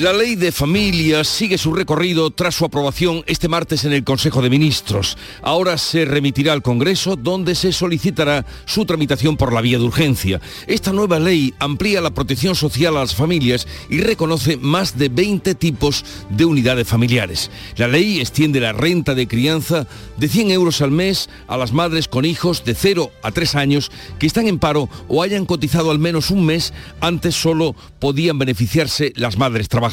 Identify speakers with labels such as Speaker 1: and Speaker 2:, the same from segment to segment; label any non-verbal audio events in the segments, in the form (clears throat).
Speaker 1: La ley de familia sigue su recorrido tras su aprobación este martes en el Consejo de Ministros. Ahora se remitirá al Congreso donde se solicitará su tramitación por la vía de urgencia. Esta nueva ley amplía la protección social a las familias y reconoce más de 20 tipos de unidades familiares. La ley extiende la renta de crianza de 100 euros al mes a las madres con hijos de 0 a 3 años que están en paro o hayan cotizado al menos un mes. Antes solo podían beneficiarse las madres trabajadoras.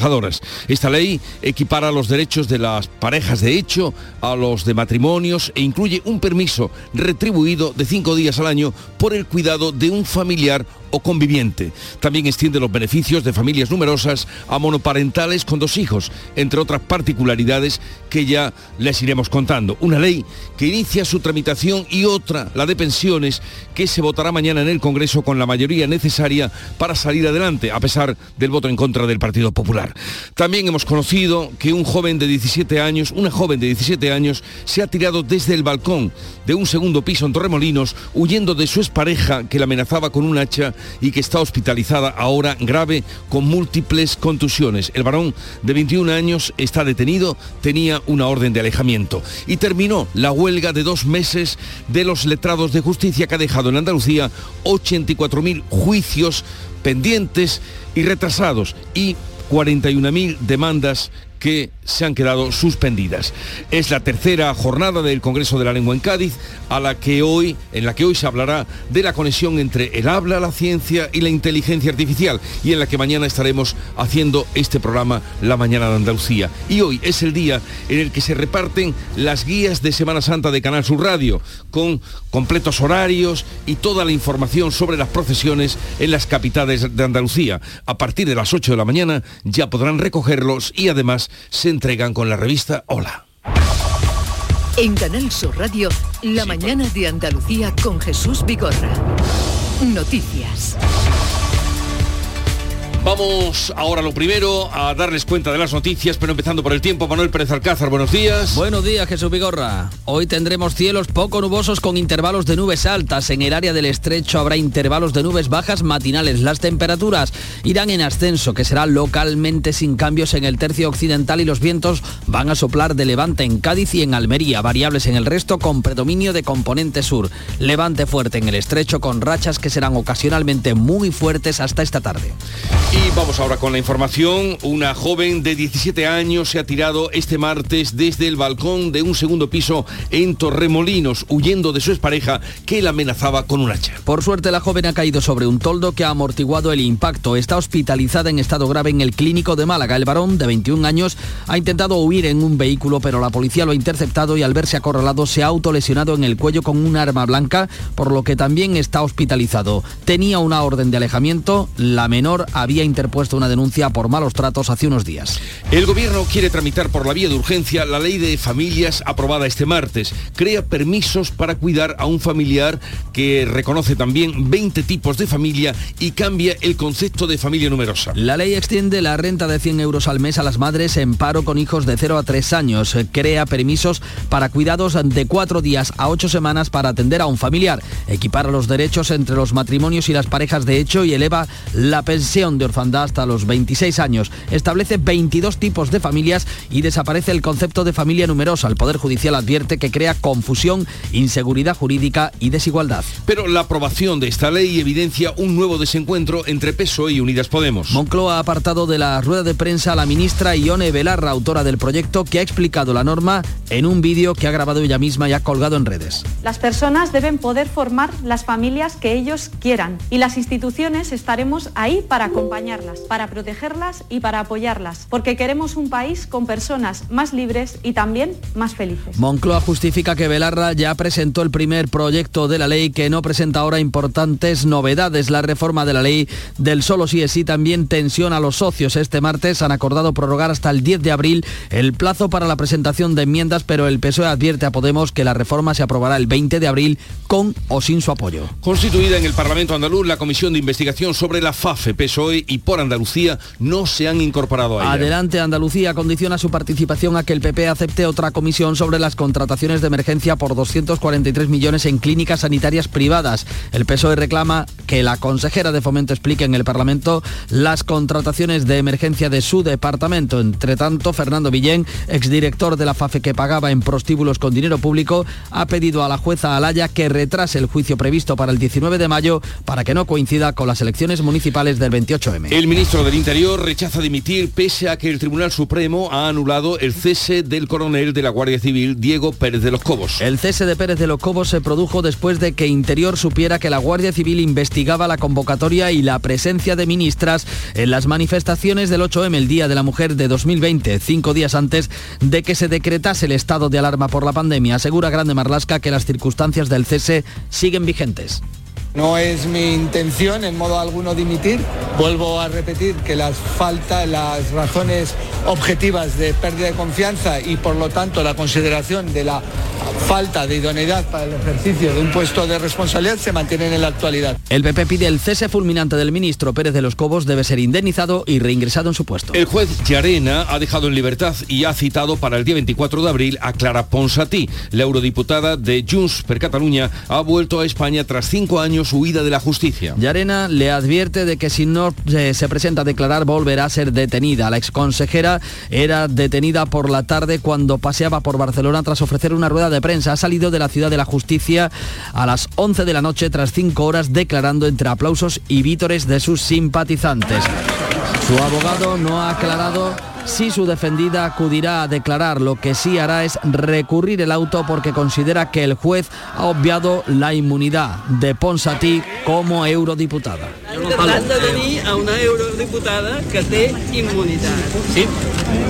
Speaker 1: Esta ley equipara los derechos de las parejas de hecho a los de matrimonios e incluye un permiso retribuido de cinco días al año por el cuidado de un familiar o conviviente. También extiende los beneficios de familias numerosas a monoparentales con dos hijos, entre otras particularidades que ya les iremos contando. Una ley que inicia su tramitación y otra, la de pensiones, que se votará mañana en el Congreso con la mayoría necesaria para salir adelante, a pesar del voto en contra del Partido Popular. También hemos conocido que un joven de 17 años, una joven de 17 años, se ha tirado desde el balcón de un segundo piso en Torremolinos, huyendo de su expareja que la amenazaba con un hacha y que está hospitalizada ahora grave con múltiples contusiones. El varón de 21 años está detenido, tenía una orden de alejamiento y terminó la huelga de dos meses de los letrados de justicia que ha dejado en Andalucía 84.000 juicios pendientes y retrasados y 41.000 demandas que se han quedado suspendidas. Es la tercera jornada del Congreso de la Lengua en Cádiz, a la que hoy, en la que hoy se hablará de la conexión entre el habla, la ciencia y la inteligencia artificial, y en la que mañana estaremos haciendo este programa La Mañana de Andalucía. Y hoy es el día en el que se reparten las guías de Semana Santa de Canal Sur Radio, con completos horarios y toda la información sobre las procesiones en las capitales de Andalucía. A partir de las 8 de la mañana ya podrán recogerlos y además se entregan con la revista Hola.
Speaker 2: En Canal Sur Radio, La mañana de Andalucía con Jesús Vigorra. Noticias.
Speaker 1: Vamos ahora lo primero a darles cuenta de las noticias, pero empezando por el tiempo. Manuel Pérez Alcázar, buenos días.
Speaker 3: Buenos días, Jesús Vigorra. Hoy tendremos cielos poco nubosos con intervalos de nubes altas. En el área del estrecho habrá intervalos de nubes bajas matinales. Las temperaturas irán en ascenso, que será localmente sin cambios en el tercio occidental y los vientos van a soplar de levante en Cádiz y en Almería, variables en el resto con predominio de componente sur. Levante fuerte en el estrecho con rachas que serán ocasionalmente muy fuertes hasta esta tarde.
Speaker 1: Y vamos ahora con la información. Una joven de 17 años se ha tirado este martes desde el balcón de un segundo piso en Torremolinos, huyendo de su expareja que la amenazaba con un hacha.
Speaker 3: Por suerte la joven ha caído sobre un toldo que ha amortiguado el impacto. Está hospitalizada en estado grave en el clínico de Málaga. El varón de 21 años ha intentado huir en un vehículo, pero la policía lo ha interceptado y al verse acorralado se ha autolesionado en el cuello con un arma blanca, por lo que también está hospitalizado. Tenía una orden de alejamiento. La menor había interpuesto una denuncia por malos tratos hace unos días.
Speaker 1: El gobierno quiere tramitar por la vía de urgencia la ley de familias aprobada este martes. Crea permisos para cuidar a un familiar que reconoce también 20 tipos de familia y cambia el concepto de familia numerosa.
Speaker 3: La ley extiende la renta de 100 euros al mes a las madres en paro con hijos de 0 a 3 años. Crea permisos para cuidados de 4 días a 8 semanas para atender a un familiar. Equipara los derechos entre los matrimonios y las parejas de hecho y eleva la pensión de orfandad hasta los 26 años. Establece 22 tipos de familias y desaparece el concepto de familia numerosa. El Poder Judicial advierte que crea confusión, inseguridad jurídica y desigualdad.
Speaker 1: Pero la aprobación de esta ley evidencia un nuevo desencuentro entre PSOE y Unidas Podemos.
Speaker 3: Moncloa ha apartado de la rueda de prensa a la ministra Ione Belarra, autora del proyecto, que ha explicado la norma en un vídeo que ha grabado ella misma y ha colgado en redes.
Speaker 4: Las personas deben poder formar las familias que ellos quieran y las instituciones estaremos ahí para acompañar acompañarlas, para protegerlas y para apoyarlas, porque queremos un país con personas más libres y también más felices.
Speaker 3: Moncloa justifica que Belarra ya presentó el primer proyecto de la ley que no presenta ahora importantes novedades. La reforma de la ley del solo sí es sí también tensiona a los socios. Este martes han acordado prorrogar hasta el 10 de abril el plazo para la presentación de enmiendas, pero el PSOE advierte a Podemos que la reforma se aprobará el 20 de abril con o sin su apoyo.
Speaker 1: Constituida en el Parlamento andaluz, la Comisión de Investigación sobre la FAFE, PSOE y por Andalucía no se han incorporado a ella.
Speaker 3: Adelante Andalucía condiciona su participación a que el PP acepte otra comisión sobre las contrataciones de emergencia por 243 millones en clínicas sanitarias privadas. El PSOE reclama que la consejera de Fomento explique en el Parlamento las contrataciones de emergencia de su departamento. Entre tanto, Fernando Villén, exdirector de la FAFE que pagaba en prostíbulos con dinero público, ha pedido a la jueza Alaya que retrase el juicio previsto para el 19 de mayo para que no coincida con las elecciones municipales del 28M.
Speaker 1: El ministro del Interior rechaza dimitir pese a que el Tribunal Supremo ha anulado el cese del coronel de la Guardia Civil, Diego Pérez de los Cobos.
Speaker 3: El cese de Pérez de los Cobos se produjo después de que Interior supiera que la Guardia Civil investigaba la convocatoria y la presencia de ministras en las manifestaciones del 8M, el Día de la Mujer de 2020, cinco días antes de que se decretase el estado de alarma por la pandemia. Asegura Grande Marlasca que las circunstancias del cese siguen vigentes.
Speaker 5: No es mi intención en modo alguno dimitir. Vuelvo a repetir que las faltas, las razones objetivas de pérdida de confianza y por lo tanto la consideración de la falta de idoneidad para el ejercicio de un puesto de responsabilidad se mantienen en la actualidad.
Speaker 3: El PP pide el cese fulminante del ministro Pérez de los Cobos debe ser indemnizado y reingresado en su puesto.
Speaker 1: El juez Llarena ha dejado en libertad y ha citado para el día 24 de abril a Clara Ponsatí. La eurodiputada de Junts per Cataluña ha vuelto a España tras cinco años huida de la justicia.
Speaker 3: Llarena le advierte de que si no eh, se presenta a declarar volverá a ser detenida. La exconsejera era detenida por la tarde cuando paseaba por Barcelona tras ofrecer una rueda de prensa. Ha salido de la ciudad de la justicia a las 11 de la noche tras cinco horas declarando entre aplausos y vítores de sus simpatizantes. Su abogado no ha aclarado si su defendida acudirá a declarar. Lo que sí hará es recurrir el auto porque considera que el juez ha obviado la inmunidad de Ponsatí como eurodiputada.
Speaker 6: De a una eurodiputada que té immunitat. Sí.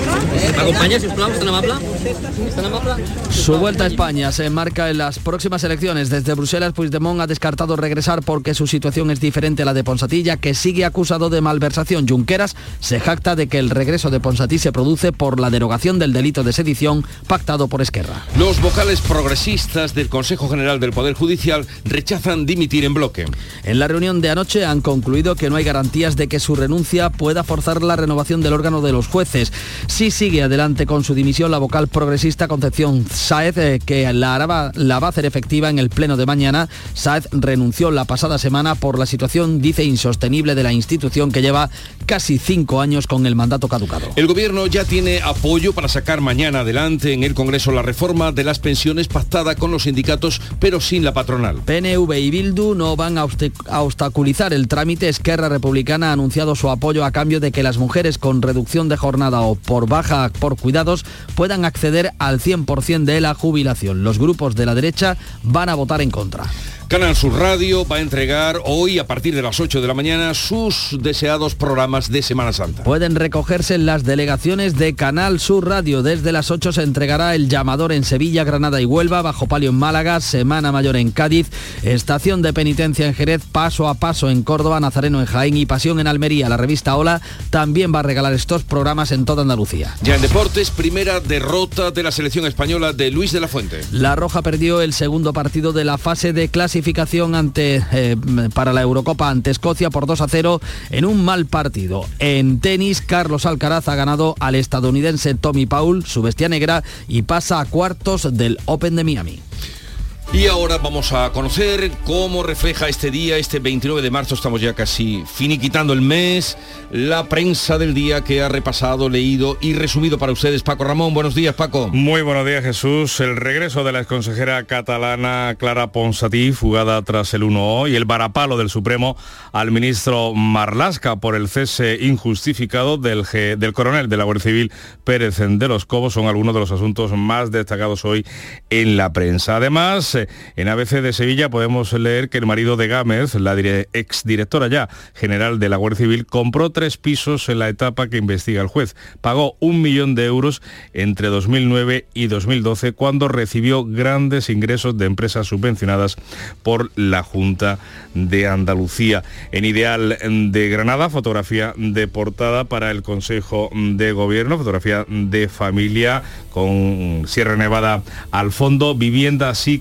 Speaker 6: M'acompanya, sisplau, és tan amable? És tan amable?
Speaker 3: Su vuelta a España se enmarca en las próximas elecciones. Desde Bruselas, Puigdemont ha descartado regresar porque su situación es diferente a la de Ponsatilla, que sigue acusado de malversación. Junqueras se jacta de que el regreso de Ponsatí se produce por la derogación del delito de sedición pactado por Esquerra.
Speaker 1: Los vocales progresistas del Consejo General del Poder Judicial rechazan dimitir en bloque.
Speaker 3: En la reunión de anoche han concluido que no hay garantías de que su renuncia pueda forzar la renovación del órgano de los jueces. Si sigue adelante con su dimisión la vocal progresista Concepción Sáez, eh, que la, hará- la va a hacer efectiva en el pleno de mañana. Sáez renunció la pasada semana por la situación, dice, insostenible de la institución que lleva casi cinco años con el mandato caducado.
Speaker 1: El gobierno ya tiene apoyo para sacar mañana adelante en el Congreso la reforma de las pensiones pactada con los sindicatos, pero sin la patronal.
Speaker 3: PNV y Bildu no van a obstaculizar el trámite. Esquerra Republicana ha anunciado su apoyo a cambio de que las mujeres con reducción de jornada o por baja por cuidados puedan acceder al 100% de la jubilación. Los grupos de la derecha van a votar en contra.
Speaker 1: Canal Sur Radio va a entregar hoy, a partir de las 8 de la mañana, sus deseados programas de Semana Santa.
Speaker 3: Pueden recogerse en las delegaciones de Canal Sur Radio. Desde las 8 se entregará el llamador en Sevilla, Granada y Huelva, Bajo Palio en Málaga, Semana Mayor en Cádiz, Estación de Penitencia en Jerez, Paso a Paso en Córdoba, Nazareno en Jaén y Pasión en Almería. La revista Hola también va a regalar estos programas en toda Andalucía.
Speaker 1: Ya en deportes, primera derrota de la selección española de Luis de la Fuente.
Speaker 3: La Roja perdió el segundo partido de la fase de ante, eh, para la Eurocopa ante Escocia por 2 a 0 en un mal partido. En tenis, Carlos Alcaraz ha ganado al estadounidense Tommy Paul, su bestia negra, y pasa a cuartos del Open de Miami.
Speaker 1: Y ahora vamos a conocer cómo refleja este día, este 29 de marzo, estamos ya casi finiquitando el mes, la prensa del día que ha repasado, leído y resumido para ustedes. Paco Ramón, buenos días Paco.
Speaker 7: Muy buenos días Jesús. El regreso de la exconsejera catalana Clara Ponsatí, fugada tras el 1O, y el varapalo del Supremo al ministro Marlasca por el cese injustificado del, del coronel de la Guardia Civil Pérez de los Cobos son algunos de los asuntos más destacados hoy en la prensa. Además, en ABC de Sevilla podemos leer que el marido de Gámez, la exdirectora ya general de la Guardia Civil, compró tres pisos en la etapa que investiga el juez. Pagó un millón de euros entre 2009 y 2012 cuando recibió grandes ingresos de empresas subvencionadas por la Junta de Andalucía. En Ideal de Granada, fotografía de portada para el Consejo de Gobierno, fotografía de familia con Sierra Nevada al fondo, viviendas y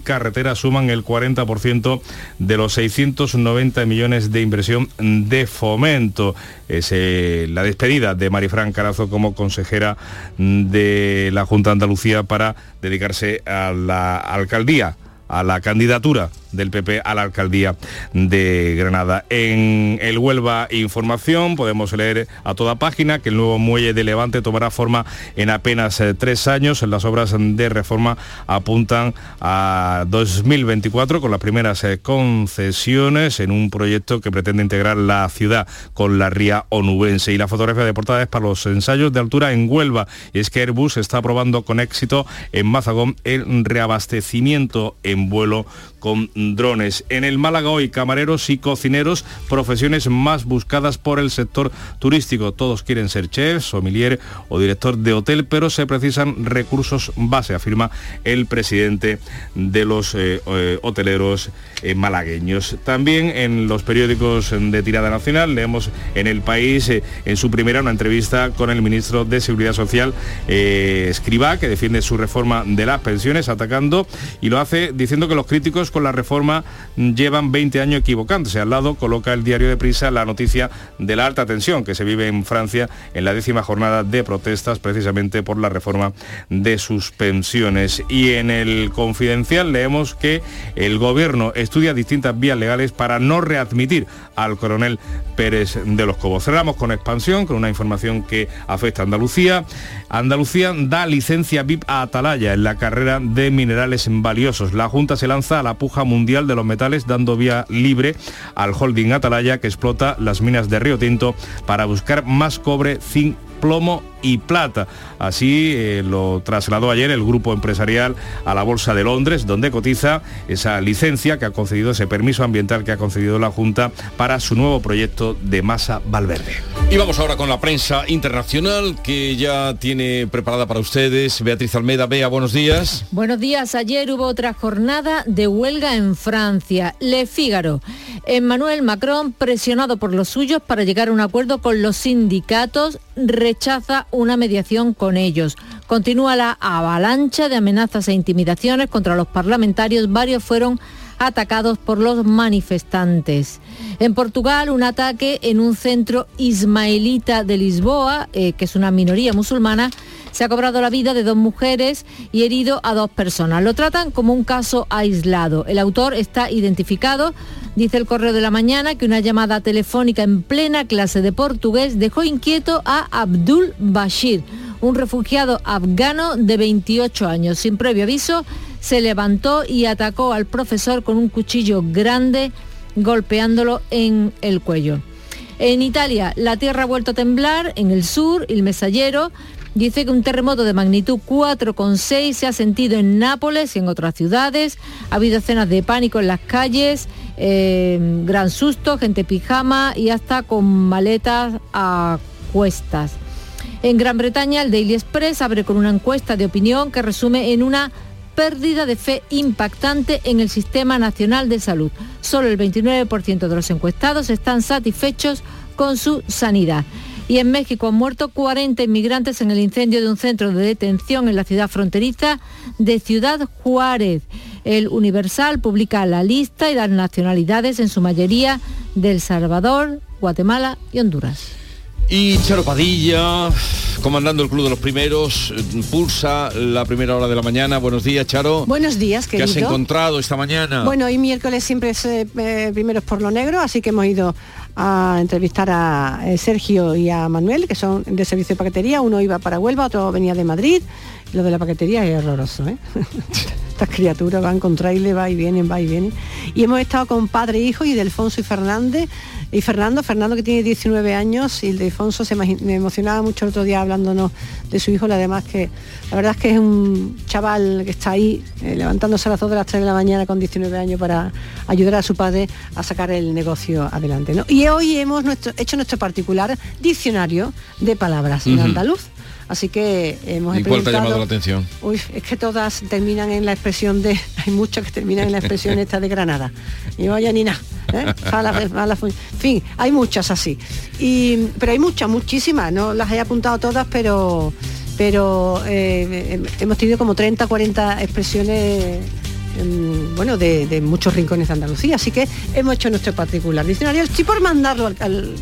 Speaker 7: suman el 40% de los 690 millones de inversión de fomento. Es eh, la despedida de Marifran Carazo como consejera de la Junta de Andalucía para dedicarse a la alcaldía a la candidatura del PP a la alcaldía de Granada. En el Huelva Información podemos leer a toda página que el nuevo muelle de Levante tomará forma en apenas eh, tres años. Las obras de reforma apuntan a 2024 con las primeras eh, concesiones en un proyecto que pretende integrar la ciudad con la ría onubense. Y la fotografía de portada es para los ensayos de altura en Huelva. Y es que Airbus está probando con éxito en Mazagón el reabastecimiento en vuelo con drones. En el Málaga hoy, camareros y cocineros, profesiones más buscadas por el sector turístico. Todos quieren ser chef, sommelier o director de hotel, pero se precisan recursos base, afirma el presidente de los eh, eh, hoteleros eh, malagueños. También en los periódicos de tirada nacional leemos en El País, en su primera, una entrevista con el ministro de Seguridad Social, Escribá, que defiende su reforma de las pensiones, atacando y lo hace diciendo que los críticos con la reforma llevan 20 años equivocándose. Al lado coloca el diario de Prisa la noticia de la alta tensión que se vive en Francia en la décima jornada de protestas precisamente por la reforma de sus pensiones. Y en el confidencial leemos que el gobierno estudia distintas vías legales para no readmitir al coronel Pérez de los Cobos. Cerramos con expansión, con una información que afecta a Andalucía. Andalucía da licencia VIP a Atalaya en la carrera de minerales valiosos. La Junta se lanza a la puja mundial de los metales dando vía libre al holding Atalaya que explota las minas de Río Tinto para buscar más cobre, zinc plomo y plata. Así eh, lo trasladó ayer el grupo empresarial a la Bolsa de Londres, donde cotiza esa licencia que ha concedido, ese permiso ambiental que ha concedido la Junta para su nuevo proyecto de masa Valverde.
Speaker 1: Y vamos ahora con la prensa internacional que ya tiene preparada para ustedes. Beatriz Almeida, Bea, buenos días.
Speaker 8: Buenos días. Ayer hubo otra jornada de huelga en Francia. Le Figaro. Emmanuel Macron, presionado por los suyos para llegar a un acuerdo con los sindicatos, rechaza una mediación con ellos. Continúa la avalancha de amenazas e intimidaciones contra los parlamentarios. Varios fueron atacados por los manifestantes. En Portugal, un ataque en un centro ismaelita de Lisboa, eh, que es una minoría musulmana, se ha cobrado la vida de dos mujeres y herido a dos personas. Lo tratan como un caso aislado. El autor está identificado. Dice el Correo de la Mañana que una llamada telefónica en plena clase de portugués dejó inquieto a Abdul Bashir, un refugiado afgano de 28 años. Sin previo aviso, se levantó y atacó al profesor con un cuchillo grande, golpeándolo en el cuello. En Italia, la tierra ha vuelto a temblar en el sur, el mesallero, Dice que un terremoto de magnitud 4,6 se ha sentido en Nápoles y en otras ciudades. Ha habido escenas de pánico en las calles, eh, gran susto, gente pijama y hasta con maletas a cuestas. En Gran Bretaña, el Daily Express abre con una encuesta de opinión que resume en una pérdida de fe impactante en el Sistema Nacional de Salud. Solo el 29% de los encuestados están satisfechos con su sanidad. Y en México han muerto 40 inmigrantes en el incendio de un centro de detención en la ciudad fronteriza de Ciudad Juárez. El Universal publica la lista y las nacionalidades en su mayoría de El Salvador, Guatemala y Honduras.
Speaker 1: Y Charo Padilla, comandando el Club de los Primeros, pulsa la primera hora de la mañana. Buenos días, Charo.
Speaker 9: Buenos días, querido.
Speaker 1: ¿Qué has encontrado esta mañana?
Speaker 9: Bueno, hoy miércoles siempre es eh, primeros por lo negro, así que hemos ido a entrevistar a eh, Sergio y a Manuel, que son de servicio de paquetería. Uno iba para Huelva, otro venía de Madrid. Lo de la paquetería es horroroso, ¿eh? (laughs) estas criaturas van con trailer, va y vienen, va y vienen. Y hemos estado con padre e hijo y de Alfonso y Fernández y Fernando, Fernando que tiene 19 años y el de Alfonso se me emocionaba mucho el otro día hablándonos de su hijo, además que la verdad es que es un chaval que está ahí eh, levantándose a las 2 de las 3 de la mañana con 19 años para ayudar a su padre a sacar el negocio adelante. Y hoy hemos hecho nuestro particular diccionario de palabras en andaluz. Así que hemos
Speaker 1: ¿Y cuál te ha llamado la atención?
Speaker 9: Uy, es que todas terminan en la expresión de. (laughs) Hay muchas que terminan en la expresión (laughs) esta de Granada. Y vaya ni nada. ¿eh? en fin, hay muchas así. Y, pero hay muchas, muchísimas. No las he apuntado todas, pero pero eh, hemos tenido como 30, 40 expresiones bueno, de, muchos rincones de Andalucía. Así que hemos hecho nuestro particular diccionario. Sí por mandarlo al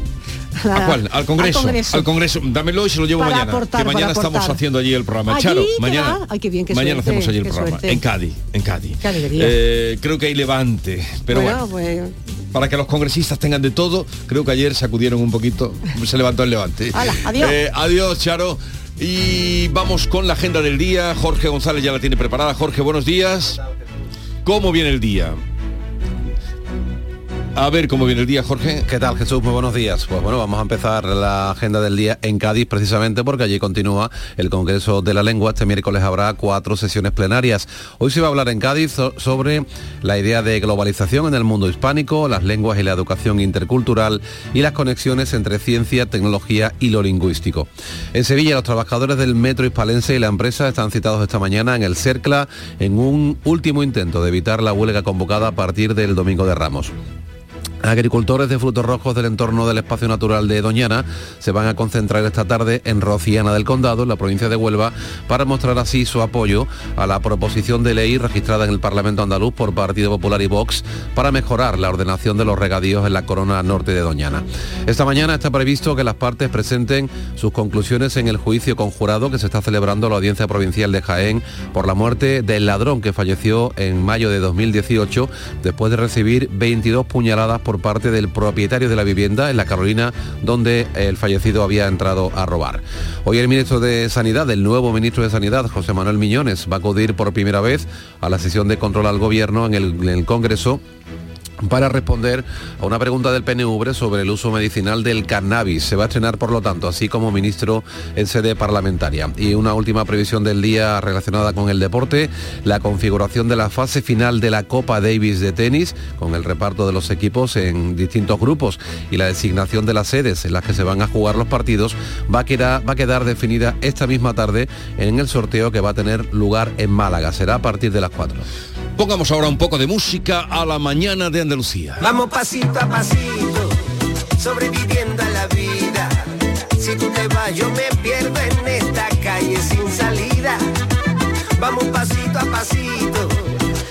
Speaker 1: ¿A cuál? ¿Al Congreso? Al Congreso. Dámelo y se lo llevo mañana. que mañana estamos haciendo allí el programa. Charo, mañana, mañana hacemos allí el programa. En Cádiz, en Cádiz. Eh, creo que hay levante. Pero bueno, pues... para que los congresistas tengan de todo, creo que ayer sacudieron un poquito, se levantó el levante.
Speaker 9: adiós.
Speaker 1: Eh, adiós, Charo. Y vamos con la agenda del día. Jorge González ya la tiene preparada. Jorge, buenos días. ¿Cómo viene el día? A ver cómo viene el día, Jorge.
Speaker 10: ¿Qué tal, Jesús? Muy buenos días. Pues bueno, vamos a empezar la agenda del día en Cádiz precisamente porque allí continúa el Congreso de la Lengua. Este miércoles habrá cuatro sesiones plenarias. Hoy se va a hablar en Cádiz sobre la idea de globalización en el mundo hispánico, las lenguas y la educación intercultural y las conexiones entre ciencia, tecnología y lo lingüístico. En Sevilla, los trabajadores del Metro Hispalense y la empresa están citados esta mañana en el CERCLA en un último intento de evitar la huelga convocada a partir del Domingo de Ramos. Agricultores de frutos rojos del entorno del espacio natural de Doñana se van a concentrar esta tarde en Rociana del Condado, en la provincia de Huelva, para mostrar así su apoyo a la proposición de ley registrada en el Parlamento andaluz por Partido Popular y Vox para mejorar la ordenación de los regadíos en la corona norte de Doñana. Esta mañana está previsto que las partes presenten sus conclusiones en el juicio conjurado que se está celebrando la Audiencia Provincial de Jaén por la muerte del ladrón que falleció en mayo de 2018 después de recibir 22 puñaladas por parte del propietario de la vivienda en la Carolina donde el fallecido había entrado a robar. Hoy el ministro de Sanidad, el nuevo ministro de Sanidad, José Manuel Miñones, va a acudir por primera vez a la sesión de control al gobierno en el, en el Congreso para responder a una pregunta del PNV sobre el uso medicinal del cannabis. Se va a estrenar, por lo tanto, así como ministro en sede parlamentaria. Y una última previsión del día relacionada con el deporte, la configuración de la fase final de la Copa Davis de tenis, con el reparto de los equipos en distintos grupos y la designación de las sedes en las que se van a jugar los partidos, va a quedar, definida esta misma tarde en el sorteo que va a tener lugar en Málaga. Será a partir de las 4.
Speaker 1: Pongamos ahora un poco de música a la mañana de Andalucía.
Speaker 11: Vamos pasito a pasito, sobreviviendo a la vida. Si tú te vas, yo me pierdo en esta calle sin salida. Vamos pasito a pasito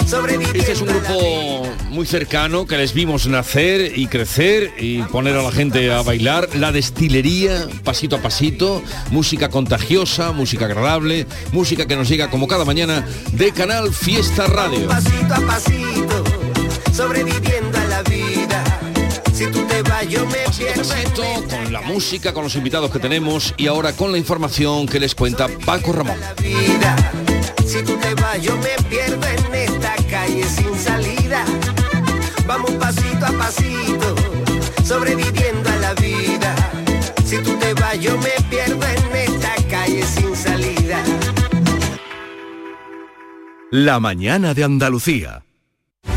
Speaker 1: este es un grupo muy cercano que les vimos nacer y crecer y poner a la gente a bailar. La destilería, pasito a pasito, música contagiosa, música agradable, música que nos llega como cada mañana de Canal Fiesta Radio.
Speaker 11: Pasito a pasito, sobreviviendo a la vida. Si tú te vas, yo me
Speaker 1: pasito, con la música, con los invitados que tenemos y ahora con la información que les cuenta Paco Ramón.
Speaker 11: Si tú te vas, yo me pierdo en esta calle sin salida. Vamos pasito a pasito, sobreviviendo a la vida. Si tú te vas, yo me pierdo en esta calle sin salida.
Speaker 12: La mañana de Andalucía.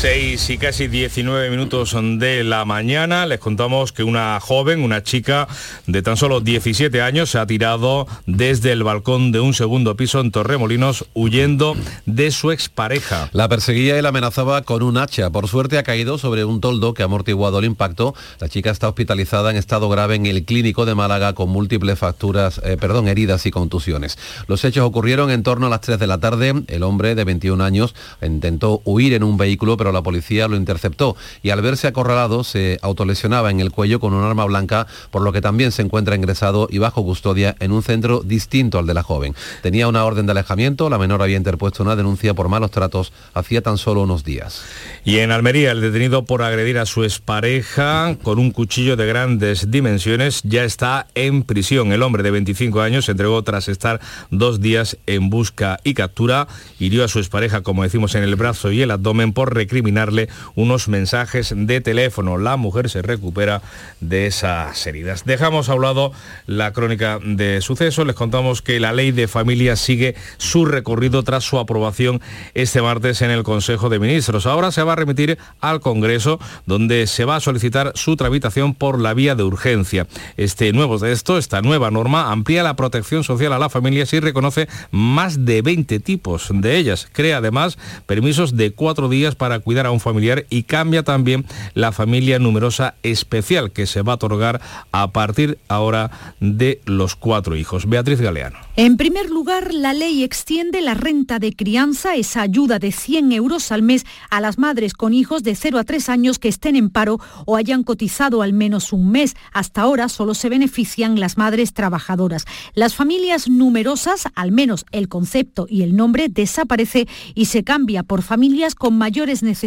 Speaker 7: 6 y casi 19 minutos de la mañana les contamos que una joven, una chica de tan solo 17 años se ha tirado desde el balcón de un segundo piso en Torremolinos huyendo de su expareja.
Speaker 10: La perseguía y la amenazaba con un hacha. Por suerte ha caído sobre un toldo que ha amortiguado el impacto. La chica está hospitalizada en estado grave en el clínico de Málaga con múltiples facturas, eh, perdón, heridas y contusiones. Los hechos ocurrieron en torno a las 3 de la tarde. El hombre de 21 años intentó huir en un vehículo, pero la policía lo interceptó y al verse acorralado se autolesionaba en el cuello con un arma blanca, por lo que también se encuentra ingresado y bajo custodia en un centro distinto al de la joven. Tenía una orden de alejamiento, la menor había interpuesto una denuncia por malos tratos hacía tan solo unos días.
Speaker 7: Y en Almería, el detenido por agredir a su expareja con un cuchillo de grandes dimensiones ya está en prisión. El hombre de 25 años se entregó tras estar dos días en busca y captura. Hirió a su expareja, como decimos, en el brazo y el abdomen por recriminarle unos mensajes de teléfono. La mujer se recupera de esas heridas. Dejamos a un lado la crónica de sucesos. Les contamos que la ley de familia sigue su recorrido tras su aprobación este martes en el Consejo de Ministros. Ahora se va a remitir al Congreso, donde se va a solicitar su tramitación por la vía de urgencia. Este nuevo texto, esta nueva norma, amplía la protección social a la familia y reconoce más de 20 tipos de ellas. Crea además permisos de cuatro días para cuidar a un familiar y cambia también la familia numerosa especial que se va a otorgar a partir ahora de los cuatro hijos. Beatriz Galeano.
Speaker 13: En primer lugar, la ley extiende la renta de crianza, esa ayuda de 100 euros al mes a las madres con hijos de 0 a 3 años que estén en paro o hayan cotizado al menos un mes. Hasta ahora solo se benefician las madres trabajadoras. Las familias numerosas, al menos el concepto y el nombre, desaparece y se cambia por familias con mayores necesidades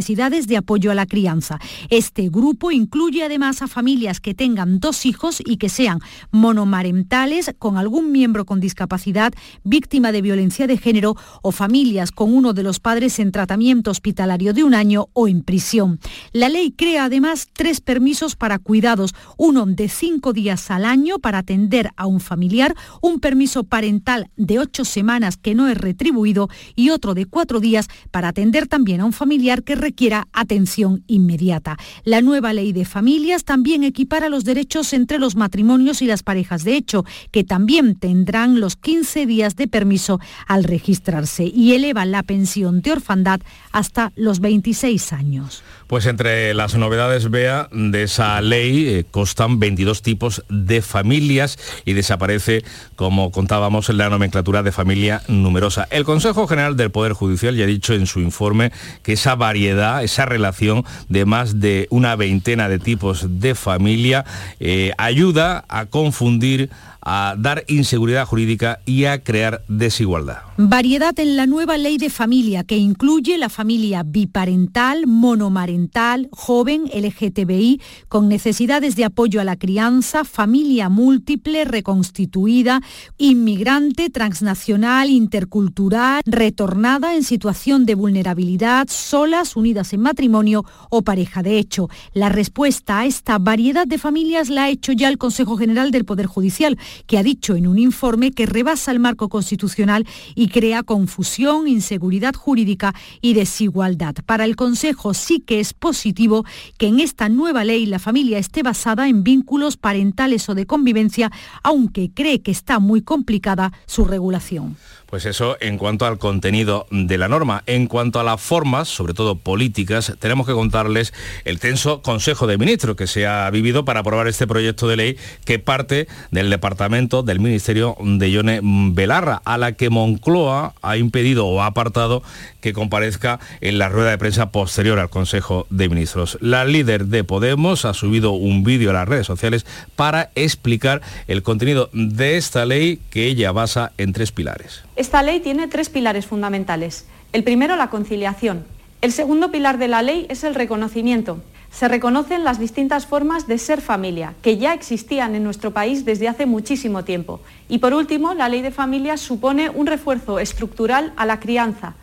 Speaker 13: de apoyo a la crianza. Este grupo incluye además a familias que tengan dos hijos y que sean monomarentales con algún miembro con discapacidad víctima de violencia de género o familias con uno de los padres en tratamiento hospitalario de un año o en prisión. La ley crea además tres permisos para cuidados, uno de cinco días al año para atender a un familiar, un permiso parental de ocho semanas que no es retribuido y otro de cuatro días para atender también a un familiar que requiera atención inmediata. La nueva ley de familias también equipara los derechos entre los matrimonios y las parejas de hecho, que también tendrán los 15 días de permiso al registrarse y eleva la pensión de orfandad hasta los 26 años.
Speaker 7: Pues entre las novedades, vea, de esa ley eh, constan 22 tipos de familias y desaparece, como contábamos, la nomenclatura de familia numerosa. El Consejo General del Poder Judicial ya ha dicho en su informe que esa variedad, esa relación de más de una veintena de tipos de familia eh, ayuda a confundir a dar inseguridad jurídica y a crear desigualdad.
Speaker 13: Variedad en la nueva ley de familia que incluye la familia biparental, monomarental, joven, LGTBI, con necesidades de apoyo a la crianza, familia múltiple, reconstituida, inmigrante, transnacional, intercultural, retornada en situación de vulnerabilidad, solas, unidas en matrimonio o pareja de hecho. La respuesta a esta variedad de familias la ha hecho ya el Consejo General del Poder Judicial, que ha dicho en un informe que rebasa el marco constitucional y crea confusión, inseguridad jurídica y desigualdad. Para el Consejo sí que es positivo que en esta nueva ley la familia esté basada en vínculos parentales o de convivencia, aunque cree que está muy complicada su regulación.
Speaker 7: Pues eso en cuanto al contenido de la norma. En cuanto a las formas, sobre todo políticas, tenemos que contarles el tenso Consejo de Ministros que se ha vivido para aprobar este proyecto de ley que parte del Departamento del Ministerio de Yone Belarra, a la que Moncloa ha impedido o ha apartado que comparezca en la rueda de prensa posterior al Consejo de Ministros. La líder de Podemos ha subido un vídeo a las redes sociales para explicar el contenido de esta ley que ella basa en tres pilares.
Speaker 4: Esta ley tiene tres pilares fundamentales. El primero, la conciliación. El segundo pilar de la ley es el reconocimiento. Se reconocen las distintas formas de ser familia, que ya existían en nuestro país desde hace muchísimo tiempo. Y por último, la ley de familia supone un refuerzo estructural a la crianza,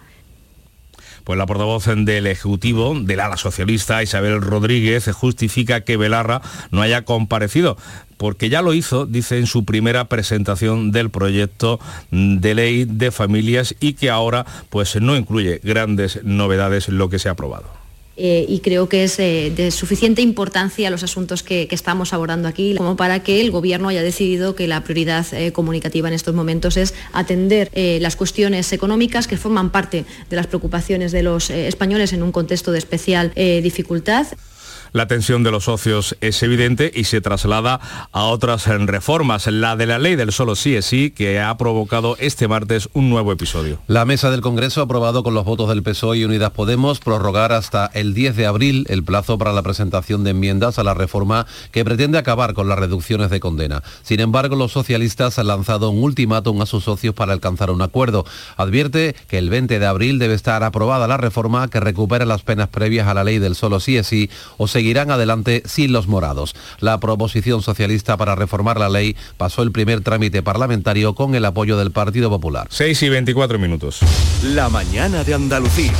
Speaker 7: pues la portavoz del Ejecutivo del ala socialista, Isabel Rodríguez, justifica que Belarra no haya comparecido porque ya lo hizo, dice, en su primera presentación del proyecto de ley de familias y que ahora pues no incluye grandes novedades lo que se ha aprobado.
Speaker 14: Eh, y creo que es eh, de suficiente importancia los asuntos que, estamos abordando aquí como para que el Gobierno haya decidido que la prioridad eh, comunicativa en estos momentos es atender las cuestiones económicas que forman parte de las preocupaciones de los españoles en un contexto de especial dificultad.
Speaker 7: La tensión de los socios es evidente y se traslada a otras reformas. La de la ley del solo sí es sí, que ha provocado este martes un nuevo episodio.
Speaker 10: La mesa del Congreso ha aprobado con los votos del PSOE y Unidas Podemos prorrogar hasta el 10 de abril el plazo para la presentación de enmiendas a la reforma que pretende acabar con las reducciones de condena. Sin embargo, los socialistas han lanzado un ultimátum a sus socios para alcanzar un acuerdo. Advierte que el 20 de abril debe estar aprobada la reforma que recupera las penas previas a la ley del solo sí es sí o se seguirán adelante sin los morados. La proposición socialista para reformar la ley pasó el primer trámite parlamentario con el apoyo del Partido Popular.
Speaker 7: 6 y 24 minutos.
Speaker 12: La mañana de Andalucía.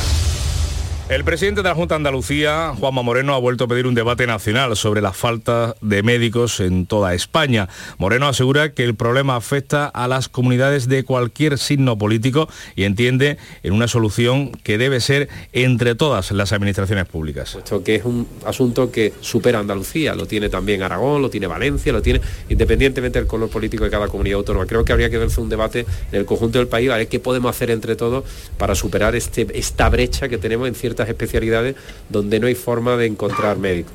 Speaker 7: El presidente de la Junta de Andalucía, Juanma Moreno, ha vuelto a pedir un debate nacional sobre la falta de médicos en toda España. Moreno asegura que el problema afecta a las comunidades de cualquier signo político y entiende en una solución que debe ser entre todas las administraciones públicas.
Speaker 15: Puesto que es un asunto que supera Andalucía, lo tiene también Aragón, lo tiene Valencia, lo tiene independientemente del color político de cada comunidad autónoma. Creo que habría que hacer un debate en el conjunto del país a ver qué podemos hacer entre todos para superar este, esta brecha que tenemos en ciertas especialidades donde no hay forma de encontrar médicos.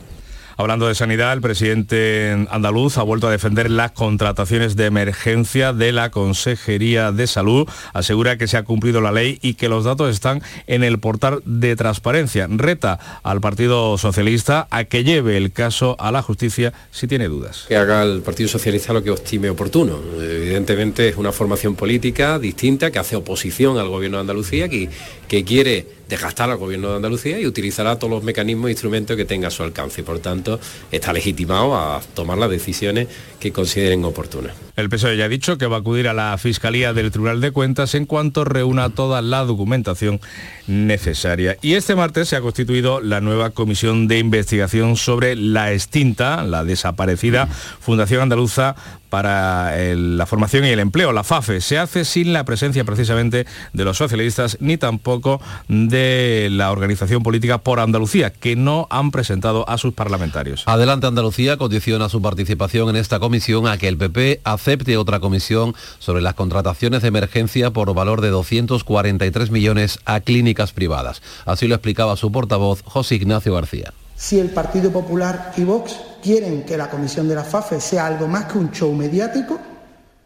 Speaker 7: Hablando de sanidad, el presidente andaluz ha vuelto a defender las contrataciones de emergencia de la Consejería de Salud. Asegura que se ha cumplido la ley y que los datos están en el portal de transparencia. Reta al Partido Socialista a que lleve el caso a la justicia si tiene dudas.
Speaker 15: Que haga el Partido Socialista lo que estime oportuno. Evidentemente es una formación política distinta que hace oposición al gobierno de Andalucía, que, que quiere desgastar al gobierno de Andalucía y utilizará todos los mecanismos e instrumentos que tenga a su alcance. Y por tanto, está legitimado a tomar las decisiones que consideren oportunas.
Speaker 7: El PSOE ya ha dicho que va a acudir a la Fiscalía del Tribunal de Cuentas en cuanto reúna toda la documentación necesaria. Y este martes se ha constituido la nueva comisión de investigación sobre la extinta, la desaparecida Fundación Andaluza para la formación y el empleo, la FAFE. Se hace sin la presencia precisamente de los socialistas ni tampoco de la organización política por Andalucía, que no han presentado a sus parlamentarios.
Speaker 10: Adelante Andalucía condiciona su participación en esta comisión a que el PP acepte otra comisión sobre las contrataciones de emergencia por valor de 243 millones a clínicas privadas. Así lo explicaba su portavoz José Ignacio García.
Speaker 16: Si el Partido Popular y Vox quieren que la comisión de la FAFE sea algo más que un show mediático,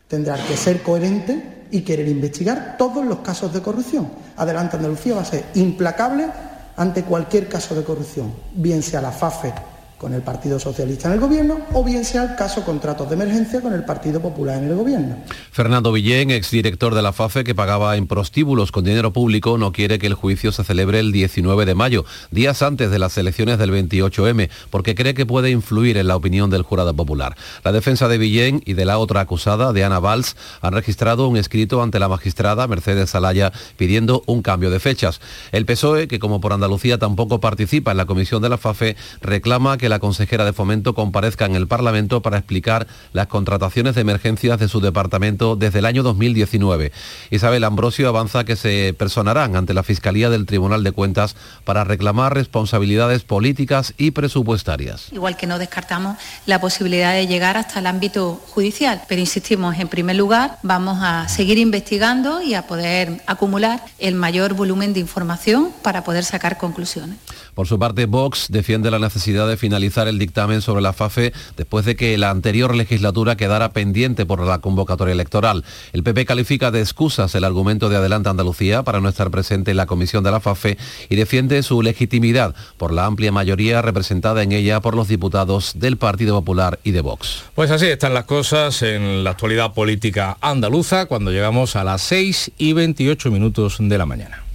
Speaker 16: tendrán que ser coherentes y querer investigar todos los casos de corrupción. Adelante Andalucía va a ser implacable ante cualquier caso de corrupción, bien sea la FAFE con el Partido Socialista en el Gobierno o bien sea el caso contratos de emergencia con el Partido Popular en el Gobierno.
Speaker 10: Fernando Villén, exdirector de la FAFE que pagaba en prostíbulos con dinero público, no quiere que el juicio se celebre el 19 de mayo, días antes de las elecciones del 28M, porque cree que puede influir en la opinión del jurado popular. La defensa de Villén y de la otra acusada, de Ana Valls, han registrado un escrito ante la magistrada Mercedes Salaya pidiendo un cambio de fechas. El PSOE, que como por Andalucía tampoco participa en la comisión de la FAFE, reclama que la consejera de Fomento comparezca en el Parlamento para explicar las contrataciones de emergencias de su departamento desde el año 2019. Isabel Ambrosio avanza que se personarán ante la Fiscalía del Tribunal de Cuentas para reclamar responsabilidades políticas y presupuestarias.
Speaker 17: Igual que no descartamos la posibilidad de llegar hasta el ámbito judicial, pero insistimos, en primer lugar, vamos a seguir investigando y a poder acumular el mayor volumen de información para poder sacar conclusiones.
Speaker 10: Por su parte, Vox defiende la necesidad de finalizar el dictamen sobre la FAFE después de que la anterior legislatura quedara pendiente por la convocatoria electoral. El PP califica de excusas el argumento de Adelante Andalucía para no estar presente en la comisión de la FAFE y defiende su legitimidad por la amplia mayoría representada en ella por los diputados del Partido Popular y de Vox.
Speaker 7: Pues así están las cosas en la actualidad política andaluza cuando llegamos a las 6 y 28 minutos de la mañana.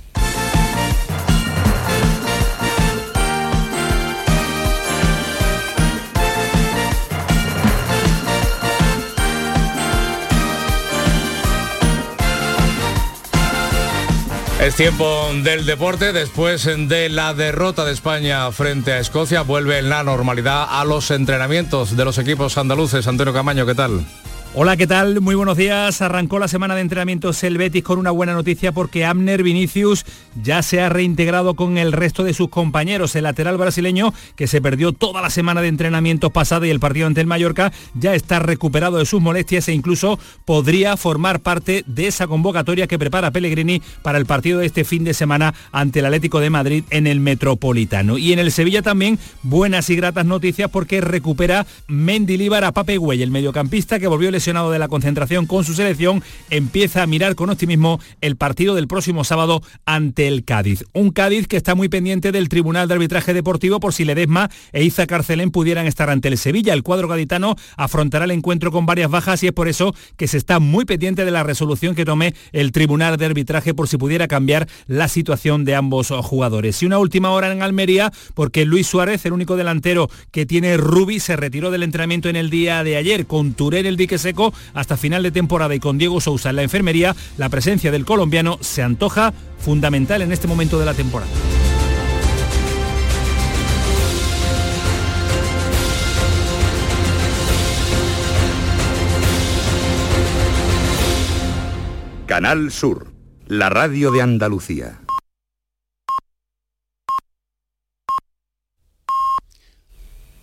Speaker 7: Es tiempo del deporte. Después de la derrota de España frente a Escocia, vuelve la normalidad a los entrenamientos de los equipos andaluces. Antonio Camaño, ¿qué tal?
Speaker 18: Hola, ¿qué tal? Muy buenos días. Arrancó la semana de entrenamientos el Betis con una buena noticia porque Amner Vinicius ya se ha reintegrado con el resto de sus compañeros. El lateral brasileño, que se perdió toda la semana de entrenamientos pasada y el partido ante el Mallorca, ya está recuperado de sus molestias e incluso podría formar parte de esa convocatoria que prepara Pellegrini para el partido de este fin de semana ante el Atlético de Madrid en el Metropolitano. Y en el Sevilla también buenas y gratas noticias porque recupera Mendilíbar a Pape Güey, el mediocampista que volvió de la concentración con su selección, empieza a mirar con optimismo el partido del próximo sábado ante el Cádiz. Un Cádiz que está muy pendiente del Tribunal de Arbitraje Deportivo por si Ledesma e Iza Carcelén pudieran estar ante el Sevilla. El cuadro gaditano afrontará el encuentro con varias bajas y es por eso que se está muy pendiente de la resolución que tome el Tribunal de Arbitraje por si pudiera cambiar la situación de ambos jugadores. Y una última hora en Almería porque Luis Suárez, el único delantero que tiene Rubi, se retiró del entrenamiento en el día de ayer con Turén el dique seco hasta final de temporada y con Diego Sousa en la enfermería, la presencia del colombiano se antoja fundamental en este momento de la temporada.
Speaker 12: Canal Sur, la radio de Andalucía.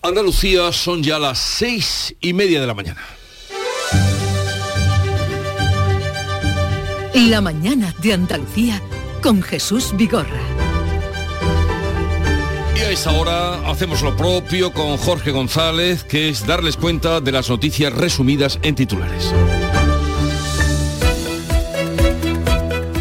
Speaker 1: Andalucía son ya las seis y media de la mañana.
Speaker 2: La mañana de Andalucía con Jesús Vigorra.
Speaker 1: Y a esta hora hacemos lo propio con Jorge González, que es darles cuenta de las noticias resumidas en titulares.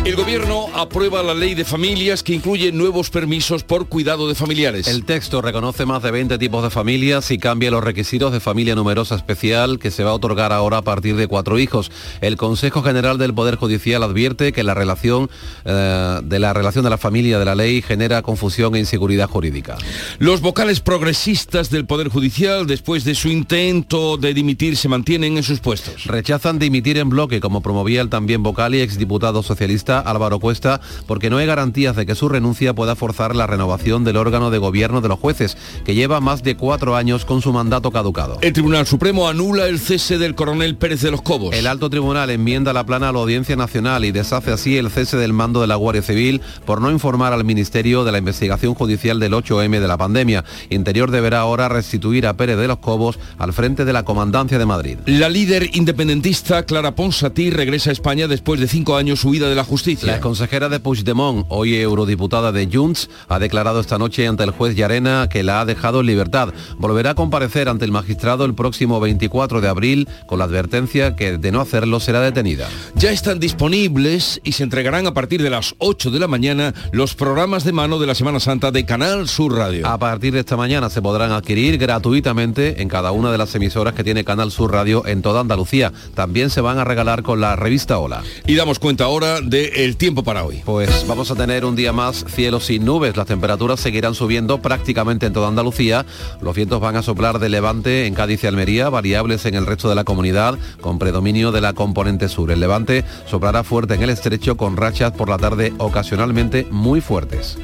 Speaker 1: El gobierno aprueba la ley de familias que incluye nuevos permisos por cuidado de familiares.
Speaker 10: El texto reconoce más de 20 tipos de familias y cambia los requisitos de familia numerosa especial que se va a otorgar ahora a partir de cuatro hijos. El Consejo General del Poder Judicial advierte que la relación eh, de la relación de la familia de la ley genera confusión e inseguridad jurídica.
Speaker 1: Los vocales progresistas del Poder Judicial, después de su intento de dimitir, se mantienen en sus puestos.
Speaker 10: Rechazan dimitir en bloque, como promovía el también vocal y exdiputado socialista Álvaro Cuesta, porque no hay garantías de que su renuncia pueda forzar la renovación del órgano de gobierno de los jueces, que lleva más de cuatro años con su mandato caducado.
Speaker 1: El Tribunal Supremo anula el cese del coronel Pérez de los Cobos.
Speaker 10: El alto tribunal enmienda la plana a la Audiencia Nacional y deshace así el cese del mando de la Guardia Civil por no informar al Ministerio de la investigación judicial del 8M de la pandemia. Interior deberá ahora restituir a Pérez de los Cobos al frente de la Comandancia de Madrid.
Speaker 1: La líder independentista Clara Ponsatí regresa a España después de cinco años huida de la justicia.
Speaker 10: La consejera de Puigdemont, hoy eurodiputada de Junts, ha declarado esta noche ante el juez Llarena que la ha dejado en libertad. Volverá a comparecer ante el magistrado el próximo 24 de abril con la advertencia que de no hacerlo será detenida.
Speaker 1: Ya están disponibles y se entregarán a partir de las 8 de la mañana los programas de mano de la Semana Santa de Canal Sur Radio.
Speaker 10: A partir de esta mañana se podrán adquirir gratuitamente en cada una de las emisoras que tiene Canal Sur Radio en toda Andalucía. También se van a regalar con la revista Hola.
Speaker 1: Y damos cuenta ahora de el tiempo para hoy.
Speaker 10: Pues vamos a tener un día más cielo sin nubes. Las temperaturas seguirán subiendo prácticamente en toda Andalucía. Los vientos van a soplar de levante en Cádiz y Almería, variables en el resto de la comunidad, con predominio de la componente sur. El levante soplará fuerte en el estrecho con rachas por la tarde ocasionalmente muy fuertes.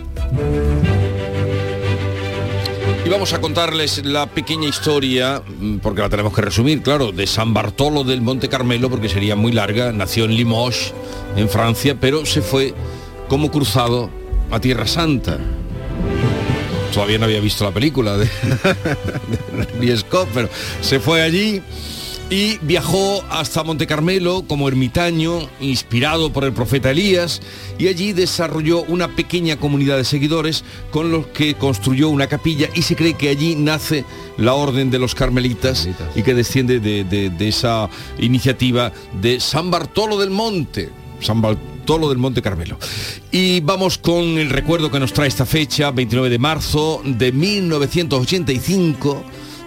Speaker 1: Y vamos a contarles la pequeña historia, mm, porque la tenemos que resumir, claro, de San Bartolo del Monte Carmelo, porque sería muy larga. Nació en Limoges, en Francia, pero se fue como cruzado a Tierra Santa. Todavía no había visto la película de, (laughs) de pero se fue allí y viajó hasta Monte Carmelo como ermitaño, inspirado por el profeta Elías, y allí desarrolló una pequeña comunidad de seguidores con los que construyó una capilla y se cree que allí nace la orden de los carmelitas y que desciende de, de- de esa iniciativa de San Bartolo del Monte. San Bartolo del Monte Carmelo. Y vamos con el recuerdo que nos trae esta fecha, 29 de marzo de 1985.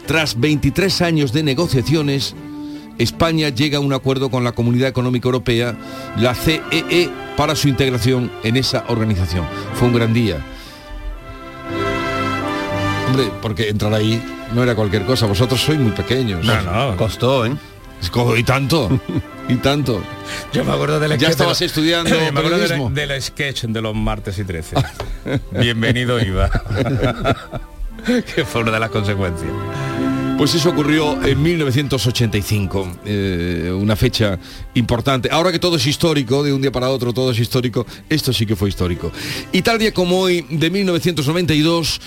Speaker 1: Tras 23 años de negociaciones, España llega a un acuerdo con la Comunidad Económica Europea, la CEE, para su integración en esa organización. Fue un gran día. Hombre, porque entrar ahí no era cualquier cosa. Vosotros sois muy pequeños.
Speaker 7: No, no.
Speaker 10: Costó, ¿eh?
Speaker 1: Y tanto. y tanto.
Speaker 7: Yo me acuerdo de la
Speaker 1: Ya estabas estudiando (coughs)
Speaker 7: me acuerdo de la-
Speaker 1: periodismo.
Speaker 7: del sketch de los martes y 13. Bienvenido Iba. (laughs) (laughs) que fue una de las consecuencias.
Speaker 1: Pues eso ocurrió en 1985, eh, una fecha importante. Ahora que todo es histórico, de un día para otro todo es histórico, esto sí que fue histórico. Y tal día como hoy, de 1992,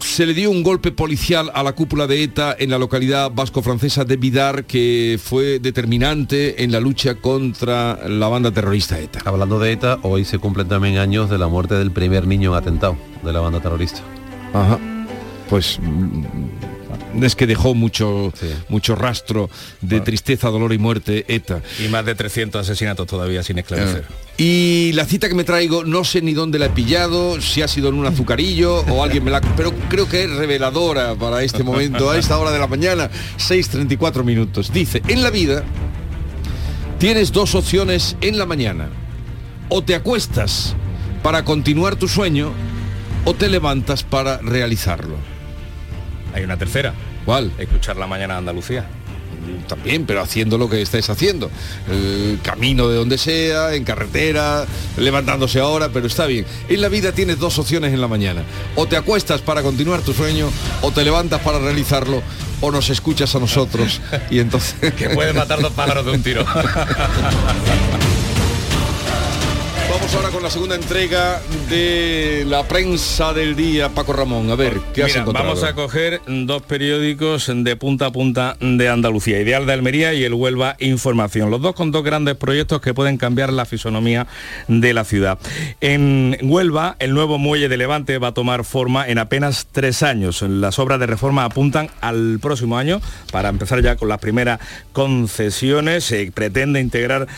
Speaker 1: se le dio un golpe policial a la cúpula de ETA en la localidad vasco-francesa de Vidar que fue determinante en la lucha contra la banda terrorista ETA.
Speaker 10: Hablando de ETA, hoy se cumplen también años de la muerte del primer niño atentado de la banda terrorista.
Speaker 1: Ajá. Pues es que dejó mucho, mucho rastro de tristeza, dolor y muerte ETA.
Speaker 7: Y más de 300 asesinatos todavía sin esclarecer.
Speaker 1: Y la cita que me traigo, no sé ni dónde la he pillado, si ha sido en un azucarillo o alguien me la... Pero creo que es reveladora para este momento, a esta hora de la mañana, 6.34 minutos. Dice, en la vida tienes dos opciones en la mañana. O te acuestas para continuar tu sueño o te levantas para realizarlo.
Speaker 7: Hay una tercera.
Speaker 1: ¿Cuál?
Speaker 7: Escuchar la mañana de Andalucía.
Speaker 1: También, pero haciendo lo que estáis haciendo. Eh, camino de donde sea, en carretera, levantándose ahora, pero está bien. En la vida tienes dos opciones en la mañana. O te acuestas para continuar tu sueño, o te levantas para realizarlo, o nos escuchas a nosotros. y entonces... (laughs)
Speaker 7: que puede matar dos pájaros de un tiro. (laughs)
Speaker 1: Vamos ahora con la segunda entrega de la prensa del día, Paco Ramón. A ver, ¿qué has
Speaker 7: Mira,
Speaker 1: encontrado?
Speaker 7: vamos a coger dos periódicos de punta a punta de Andalucía, Ideal de Almería y el Huelva Información. Los dos con dos grandes proyectos que pueden cambiar la fisonomía de la ciudad. En Huelva, el nuevo muelle de Levante va a tomar forma en apenas tres años. Las obras de reforma apuntan al próximo año para empezar ya con las primeras concesiones. Se pretende integrar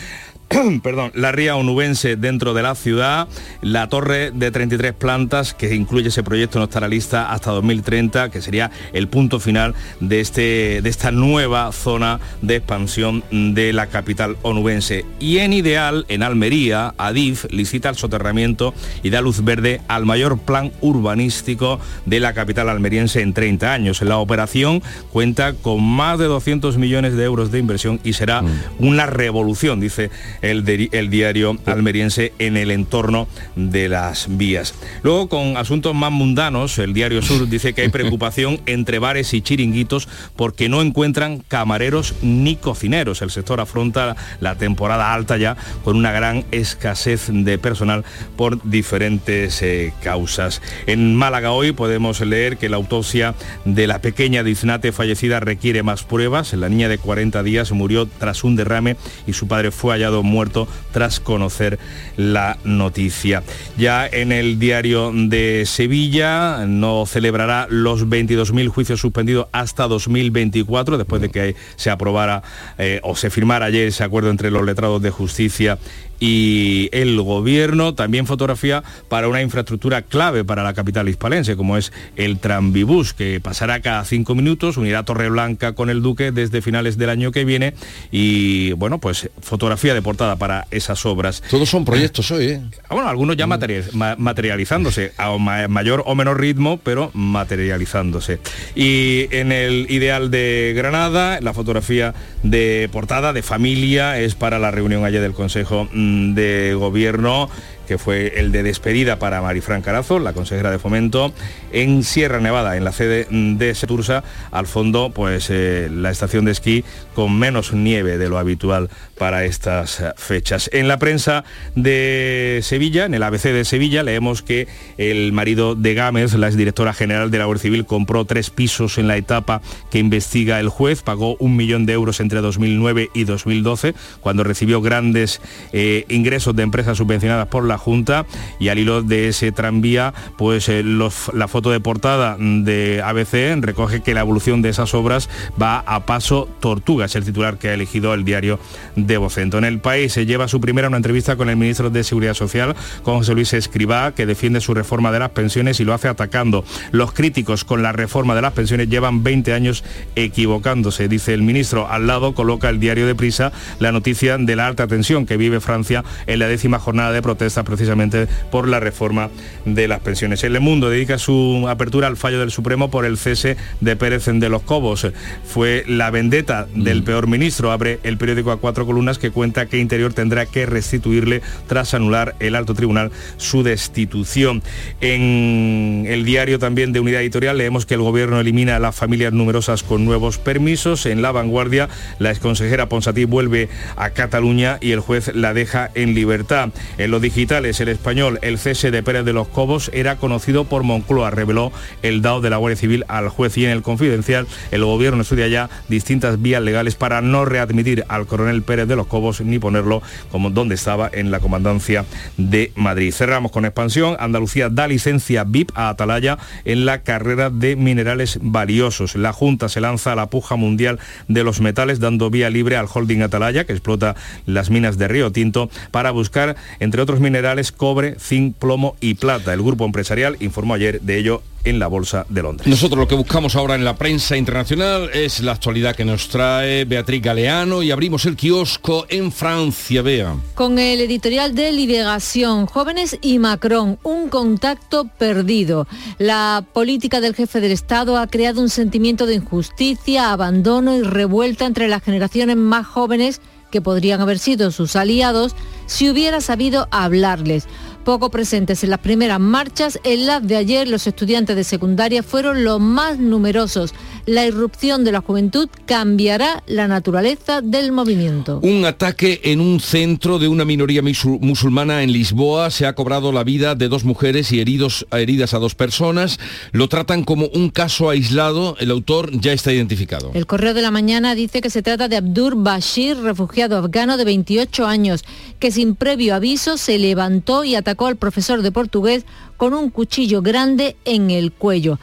Speaker 7: (clears throat) perdón, la ría onubense dentro de la ciudad, la torre de 33 plantas que incluye ese proyecto no estará lista hasta 2030, que sería el punto final de, este, de esta nueva zona de expansión de la capital onubense. Y en ideal, en Almería, Adif licita el soterramiento y da luz verde al mayor plan urbanístico de la capital almeriense en 30 años. La operación cuenta con más de 200 millones de euros de inversión y será una revolución, dice el, di- el diario almeriense en el entorno de las vías. Luego, con asuntos más mundanos, el diario Sur dice que hay (laughs) preocupación entre bares y chiringuitos porque no encuentran camareros ni cocineros. El sector afronta la temporada alta ya con una gran escasez de personal por diferentes eh, causas. En Málaga hoy podemos leer que la autopsia de la pequeña Diznate fallecida requiere más pruebas. La niña de 40 días murió tras un derrame y su padre fue hallado muerto tras conocer la noticia. Ya en el diario de Sevilla no celebrará los 22.000 juicios suspendidos hasta 2024, después de que se aprobara eh, o se firmara ayer ese acuerdo entre los letrados de justicia y el gobierno también fotografía para una infraestructura clave para la capital hispalense como es el Tranvibús que pasará cada cinco minutos unirá Torreblanca con el Duque desde finales del año que viene y bueno pues fotografía de para esas obras.
Speaker 1: Todos son proyectos hoy ¿eh?
Speaker 7: bueno algunos ya ma- materializándose a ma- mayor o menor ritmo pero materializándose. Y en el ideal de Granada la fotografía de portada de familia es para la reunión ayer del Consejo mm, de Gobierno que fue el de despedida para Marifran Carazo, la consejera de Fomento, en Sierra Nevada, en la sede de Setursa, al fondo, pues eh, la estación de esquí con menos nieve de lo habitual para estas fechas. En la prensa de Sevilla, en el ABC de Sevilla, leemos que el marido de Gámez, la exdirectora general de la Guardia Civil, compró tres pisos en la etapa que investiga el juez, pagó un millón de euros entre 2009 y 2012, cuando recibió grandes eh, ingresos de empresas subvencionadas por la Junta y al hilo de ese tranvía, pues eh, los- la foto de portada de ABC recoge que la evolución de esas obras va a paso tortuga, es el titular que ha elegido el diario de Vocento. En el país se lleva su primera una entrevista con el ministro de Seguridad Social, con José Luis Escribá, que defiende su reforma de las pensiones y lo hace atacando. Los críticos con la reforma de las pensiones llevan 20 años equivocándose, dice el ministro. Al lado coloca el diario de Prisa la noticia de la alta tensión que vive Francia en la décima jornada de protesta precisamente por la reforma de las pensiones. El Mundo dedica su apertura al fallo del Supremo por el cese de Pérez de los Cobos. Fue la vendetta del peor ministro. Abre el periódico a cuatro columnas que cuenta que Interior tendrá que restituirle tras anular el alto tribunal su destitución. En el diario también de Unidad Editorial leemos que el gobierno elimina a las familias numerosas con nuevos permisos. En la vanguardia, la exconsejera Ponsatí vuelve a Cataluña y el juez la deja en libertad. En los el español, el cese de Pérez de los Cobos era conocido por Moncloa, reveló el DAO de la Guardia Civil al juez y en el confidencial el gobierno estudia ya distintas vías legales para no readmitir al coronel Pérez de los Cobos ni ponerlo como donde estaba en la comandancia de Madrid. Cerramos con expansión. Andalucía da licencia VIP a Atalaya en la carrera de minerales valiosos. La Junta se lanza a la puja mundial de los metales dando vía libre al holding Atalaya que explota las minas de Río Tinto para buscar entre otros minerales cobre, zinc, plomo y plata. El grupo empresarial informó ayer de ello en la Bolsa de Londres.
Speaker 1: Nosotros lo que buscamos ahora en la prensa internacional es la actualidad que nos trae Beatriz Galeano y abrimos el kiosco en Francia, vea.
Speaker 8: Con el editorial de Liberación, Jóvenes y Macron, un contacto perdido. La política del jefe del Estado ha creado un sentimiento de injusticia, abandono y revuelta entre las generaciones más jóvenes que podrían haber sido sus aliados si hubiera sabido hablarles poco presentes en las primeras marchas, en las de ayer los estudiantes de secundaria fueron los más numerosos. La irrupción de la juventud cambiará la naturaleza del movimiento.
Speaker 1: Un ataque en un centro de una minoría musulmana en Lisboa se ha cobrado la vida de dos mujeres y heridos, heridas a dos personas. Lo tratan como un caso aislado. El autor ya está identificado.
Speaker 8: El Correo de la Mañana dice que se trata de Abdur Bashir, refugiado afgano de 28 años, que sin previo aviso se levantó y atacó al profesor de portugués con un cuchillo grande en el cuello.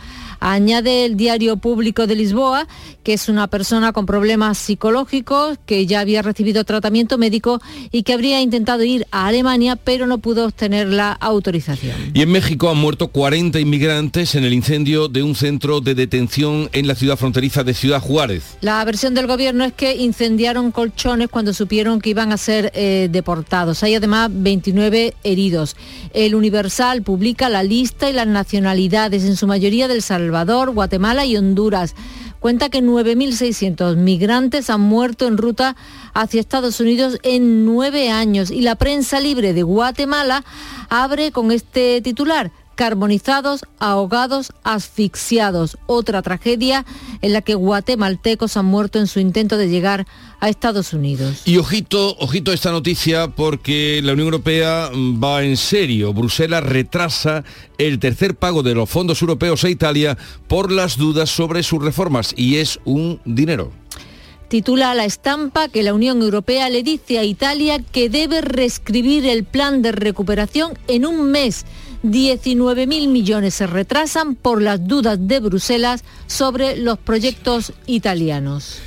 Speaker 8: Añade el Diario Público de Lisboa que es una persona con problemas psicológicos, que ya había recibido tratamiento médico y que habría intentado ir a Alemania, pero no pudo obtener la autorización.
Speaker 1: Y en México han muerto 40 inmigrantes en el incendio de un centro de detención en la ciudad fronteriza de Ciudad Juárez.
Speaker 8: La versión del gobierno es que incendiaron colchones cuando supieron que iban a ser eh, deportados. Hay además 29 heridos. El Universal publica la lista y las nacionalidades, en su mayoría del Salvador, Guatemala y Honduras. Cuenta que 9.600 migrantes han muerto en ruta hacia Estados Unidos en nueve años y la prensa libre de Guatemala abre con este titular carbonizados, ahogados, asfixiados. Otra tragedia en la que guatemaltecos han muerto en su intento de llegar a Estados Unidos.
Speaker 1: Y ojito, ojito esta noticia porque la Unión Europea va en serio. Bruselas retrasa el tercer pago de los fondos europeos a Italia por las dudas sobre sus reformas y es un dinero
Speaker 8: titula La estampa que la Unión Europea le dice a Italia que debe reescribir el plan de recuperación en un mes 19.000 millones se retrasan por las dudas de Bruselas sobre los proyectos italianos.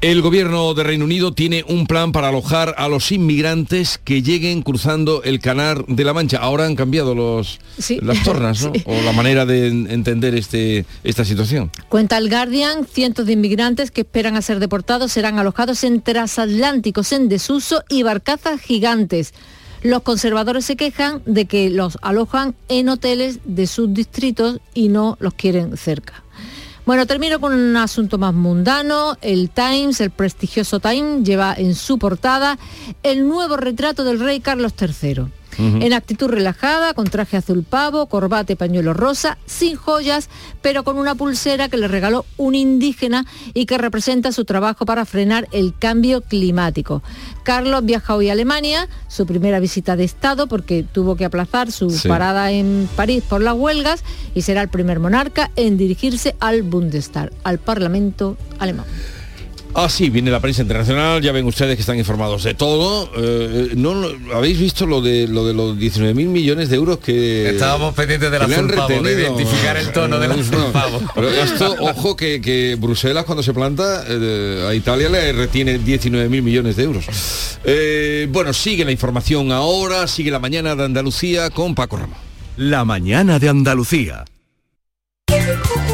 Speaker 1: El gobierno de Reino Unido tiene un plan para alojar a los inmigrantes que lleguen cruzando el canal de la Mancha. Ahora han cambiado los, las tornas, ¿no? (laughs) O la manera de entender este, esta situación.
Speaker 8: Cuenta el Guardian, cientos de inmigrantes que esperan a ser deportados serán alojados en transatlánticos en desuso y barcazas gigantes. Los conservadores se quejan de que los alojan en hoteles de sus distritos y no los quieren cerca. Bueno, termino con un asunto más mundano. El Times, el prestigioso Times, lleva en su portada el nuevo retrato del rey Carlos III en actitud relajada, con traje azul pavo, corbate, pañuelo rosa, sin joyas, pero con una pulsera que le regaló un indígena y que representa su trabajo para frenar el cambio climático. Carlos viaja hoy a Alemania, su primera visita de Estado, porque tuvo que aplazar su parada en París por las huelgas, y será el primer monarca en dirigirse al Bundestag, al Parlamento alemán.
Speaker 1: Ah, sí, viene la prensa internacional, ya ven ustedes que están informados de todo. Eh, no, ¿Habéis visto lo de lo de los 19 mil millones de euros que...
Speaker 19: Estábamos pendientes de la pavo, de identificar el tono de la pavo.
Speaker 1: Pero esto, ojo que, Bruselas cuando se planta eh, a Italia le retiene 19 mil millones de euros. Eh, bueno, sigue la información ahora, sigue la mañana de Andalucía con Paco Ramos.
Speaker 12: La mañana de Andalucía.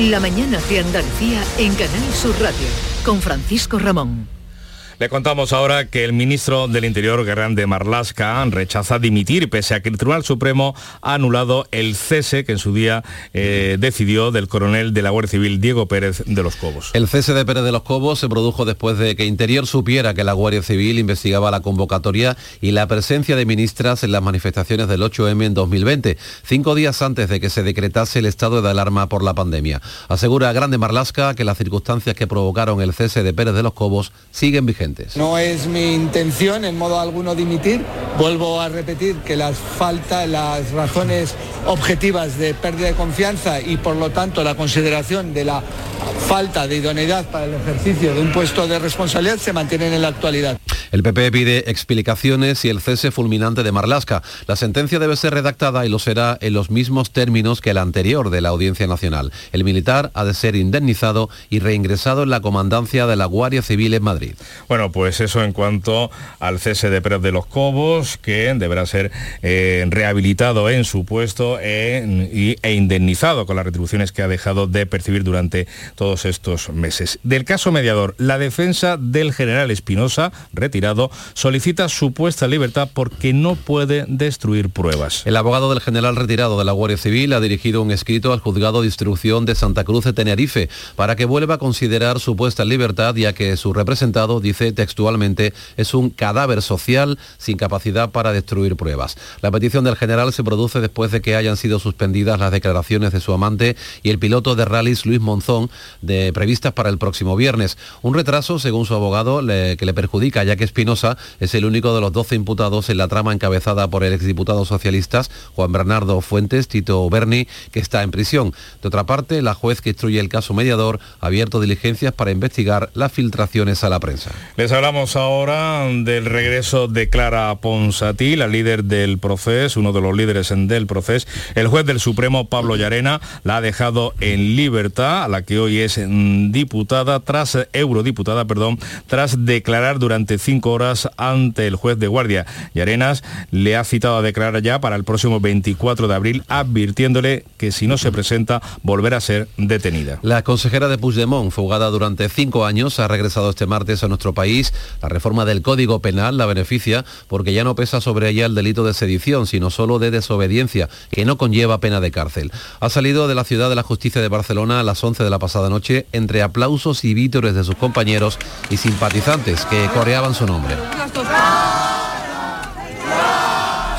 Speaker 2: La mañana de Andalucía en Canal Sur Radio con Francisco Ramón.
Speaker 7: Le contamos ahora que el ministro del Interior, Guerrán de Marlasca, rechaza dimitir pese a que el Tribunal Supremo ha anulado el cese que en su día eh, decidió del coronel de la Guardia Civil, Diego Pérez de los Cobos.
Speaker 10: El cese de Pérez de los Cobos se produjo después de que Interior supiera que la Guardia Civil investigaba la convocatoria y la presencia de ministras en las manifestaciones del 8M en 2020, cinco días antes de que se decretase el estado de alarma por la pandemia. Asegura Grande Marlasca que las circunstancias que provocaron el cese de Pérez de los Cobos siguen vigentes.
Speaker 5: No es mi intención en modo alguno dimitir. Vuelvo a repetir que las falta, las razones objetivas de pérdida de confianza y por lo tanto la consideración de la falta de idoneidad para el ejercicio de un puesto de responsabilidad se mantienen en la actualidad.
Speaker 10: El PP pide explicaciones y el cese fulminante de Marlasca. La sentencia debe ser redactada y lo será en los mismos términos que la anterior de la Audiencia Nacional. El militar ha de ser indemnizado y reingresado en la comandancia de la Guardia Civil en Madrid.
Speaker 7: Bueno, pues eso en cuanto al cese de Pérez de los Cobos, que deberá ser eh, rehabilitado en su puesto e indemnizado con las retribuciones que ha dejado de percibir durante todos estos meses. Del caso mediador, la defensa del general Espinosa, retirado, solicita su puesta en libertad porque no puede destruir pruebas.
Speaker 10: El abogado del general retirado de la Guardia Civil ha dirigido un escrito al juzgado de instrucción de Santa Cruz de Tenerife para que vuelva a considerar su puesta en libertad ya que su representado dice textualmente es un cadáver social sin capacidad para destruir pruebas. La petición del general se produce después de que hayan sido suspendidas las declaraciones de su amante y el piloto de rallies Luis Monzón de, previstas para el próximo viernes. Un retraso, según su abogado, que le perjudica ya que Espinosa es el único de los 12 imputados en la trama encabezada por el exdiputado socialistas Juan Bernardo Fuentes, Tito Berni, que está en prisión. De otra parte, la juez que instruye el caso mediador ha abierto diligencias para investigar las filtraciones a la prensa.
Speaker 7: Les hablamos ahora del regreso de Clara Ponsatí, la líder del proceso, uno de los líderes del proceso. El juez del Supremo, Pablo Llarena, la ha dejado en libertad, a la que hoy es mm, diputada, tras, eurodiputada, perdón, tras declarar durante cinco horas ante el juez de guardia. Llarenas le ha citado a declarar ya para el próximo 24 de abril, advirtiéndole que si no se presenta, volverá a ser detenida.
Speaker 10: La consejera de Puigdemont, fugada durante cinco años, ha regresado este martes a nuestro país. La reforma del Código Penal la beneficia porque ya no pesa sobre ella el delito de sedición, sino solo de desobediencia, que no conlleva pena de cárcel. Ha salido de la ciudad de la justicia de Barcelona a las 11 de la pasada noche entre aplausos y vítores de sus compañeros y simpatizantes que coreaban su nombre.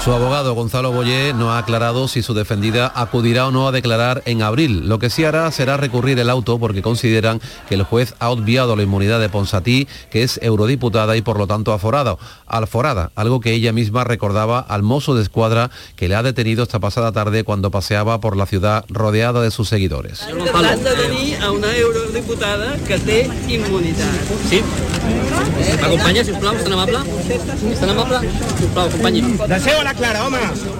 Speaker 10: Su abogado Gonzalo Boyé no ha aclarado si su defendida acudirá o no a declarar en abril. Lo que sí hará será recurrir el auto porque consideran que el juez ha obviado la inmunidad de Ponsatí, que es eurodiputada y por lo tanto aforada, alforada, algo que ella misma recordaba al mozo de escuadra que le ha detenido esta pasada tarde cuando paseaba por la ciudad rodeada de sus seguidores.
Speaker 6: Has de venir a una eurodiputada que té. Sí. M'acompanya, sisplau, és tan amable?
Speaker 10: Deseo la clara.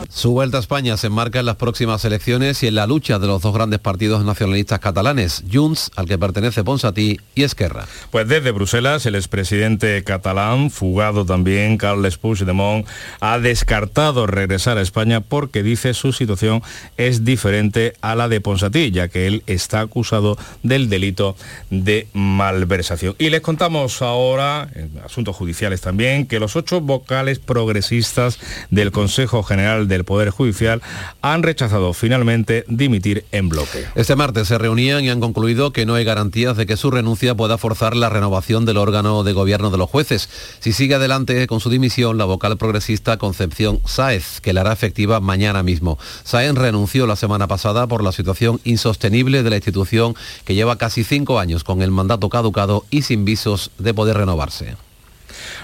Speaker 10: Su vuelta a España se enmarca en las próximas elecciones y en la lucha de los dos grandes partidos nacionalistas catalanes, Junts, al que pertenece Ponsatí, y Esquerra.
Speaker 7: Pues desde Bruselas, el expresidente catalán, fugado también, Carles Puigdemont, ha descartado regresar a España porque dice su situación es diferente a la de Ponsatí, ya que él está acusado del delito de malversación. Y les contamos ahora, en asuntos judiciales también, que los ocho vocales progresistas del Consejo General del Poder Judicial han rechazado finalmente dimitir en bloque.
Speaker 10: Este martes se reunían y han concluido que no hay garantías de que su renuncia pueda forzar la renovación del órgano de gobierno de los jueces. Si sigue adelante con su dimisión, la vocal progresista Concepción Sáez, que la hará efectiva mañana mismo. Sáez renunció la semana pasada por la situación insostenible de la institución que lleva casi cinco años con el mandato caducado y sin visos de poder renovarse.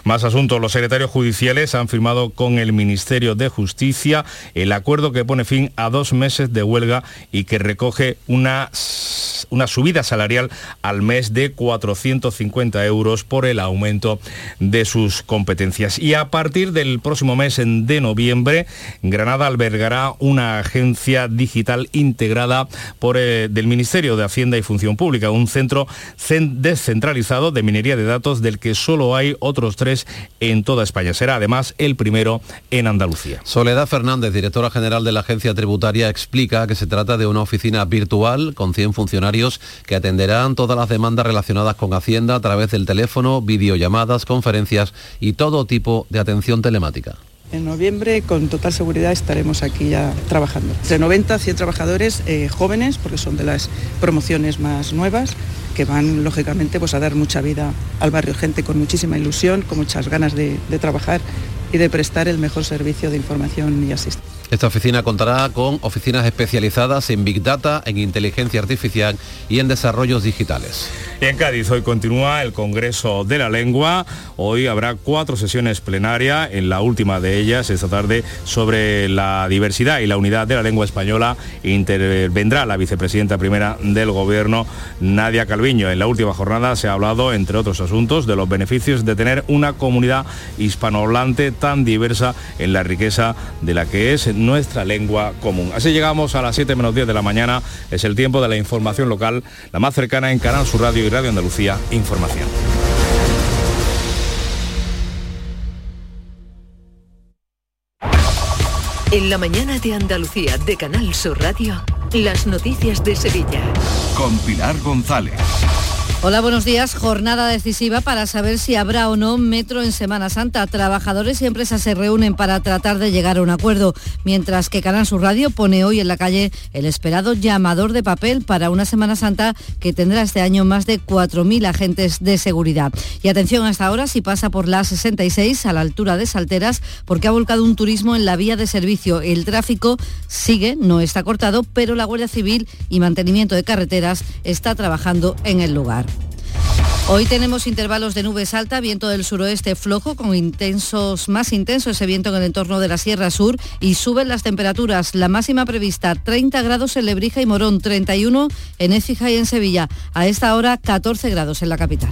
Speaker 7: Más asuntos. Los secretarios judiciales han firmado con el Ministerio de Justicia el acuerdo que pone fin a dos meses de huelga y que recoge una, una subida salarial al mes de 450 euros por el aumento de sus competencias. Y a partir del próximo mes de noviembre, Granada albergará una agencia digital integrada por, eh, del Ministerio de Hacienda y Función Pública, un centro descentralizado de minería de datos del que solo hay otros tres en toda España. Será además el primero en Andalucía.
Speaker 10: Soledad Fernández, directora general de la Agencia Tributaria, explica que se trata de una oficina virtual con 100 funcionarios que atenderán todas las demandas relacionadas con Hacienda a través del teléfono, videollamadas, conferencias y todo tipo de atención telemática.
Speaker 20: En noviembre, con total seguridad, estaremos aquí ya trabajando. De 90 a 100 trabajadores eh, jóvenes, porque son de las promociones más nuevas, que van lógicamente pues, a dar mucha vida al barrio, gente con muchísima ilusión, con muchas ganas de trabajar y de prestar el mejor servicio de información y asistencia.
Speaker 10: Esta oficina contará con oficinas especializadas en Big Data, en inteligencia artificial y en desarrollos digitales.
Speaker 7: Y en Cádiz hoy continúa el Congreso de la Lengua. Hoy habrá cuatro sesiones plenarias, en la última de ellas esta tarde sobre la diversidad y la unidad de la lengua española. Intervendrá la vicepresidenta primera del Gobierno, Nadia Calviño. En la última jornada se ha hablado, entre otros asuntos, de los beneficios de tener una comunidad hispanohablante tan diversa en la riqueza de la que es nuestra lengua común. Así llegamos a las 7 menos 10 de la mañana. Es el tiempo de la información local, la más cercana en Canal Sur Radio y Radio Andalucía Información.
Speaker 2: En la mañana de Andalucía de Canal Sur Radio, las noticias de Sevilla.
Speaker 12: Con Pilar González.
Speaker 21: Hola, buenos días. Jornada decisiva para saber si habrá o no metro en Semana Santa. Trabajadores y empresas se reúnen para tratar de llegar a un acuerdo, mientras que Canal Sur Radio pone hoy en la calle el esperado llamador de papel para una Semana Santa que tendrá este año más de 4.000 agentes de seguridad. Y atención hasta ahora si pasa por la 66 a la altura de Salteras porque ha volcado un turismo en la vía de servicio. El tráfico sigue, no está cortado, pero la Guardia Civil y Mantenimiento de Carreteras está trabajando en el lugar. Hoy tenemos intervalos de nubes alta, viento del suroeste flojo con intensos, más intenso ese viento en el entorno de la Sierra Sur y suben las temperaturas. La máxima prevista 30 grados en Lebrija y Morón, 31 en Écija y en Sevilla. A esta hora 14 grados en la capital.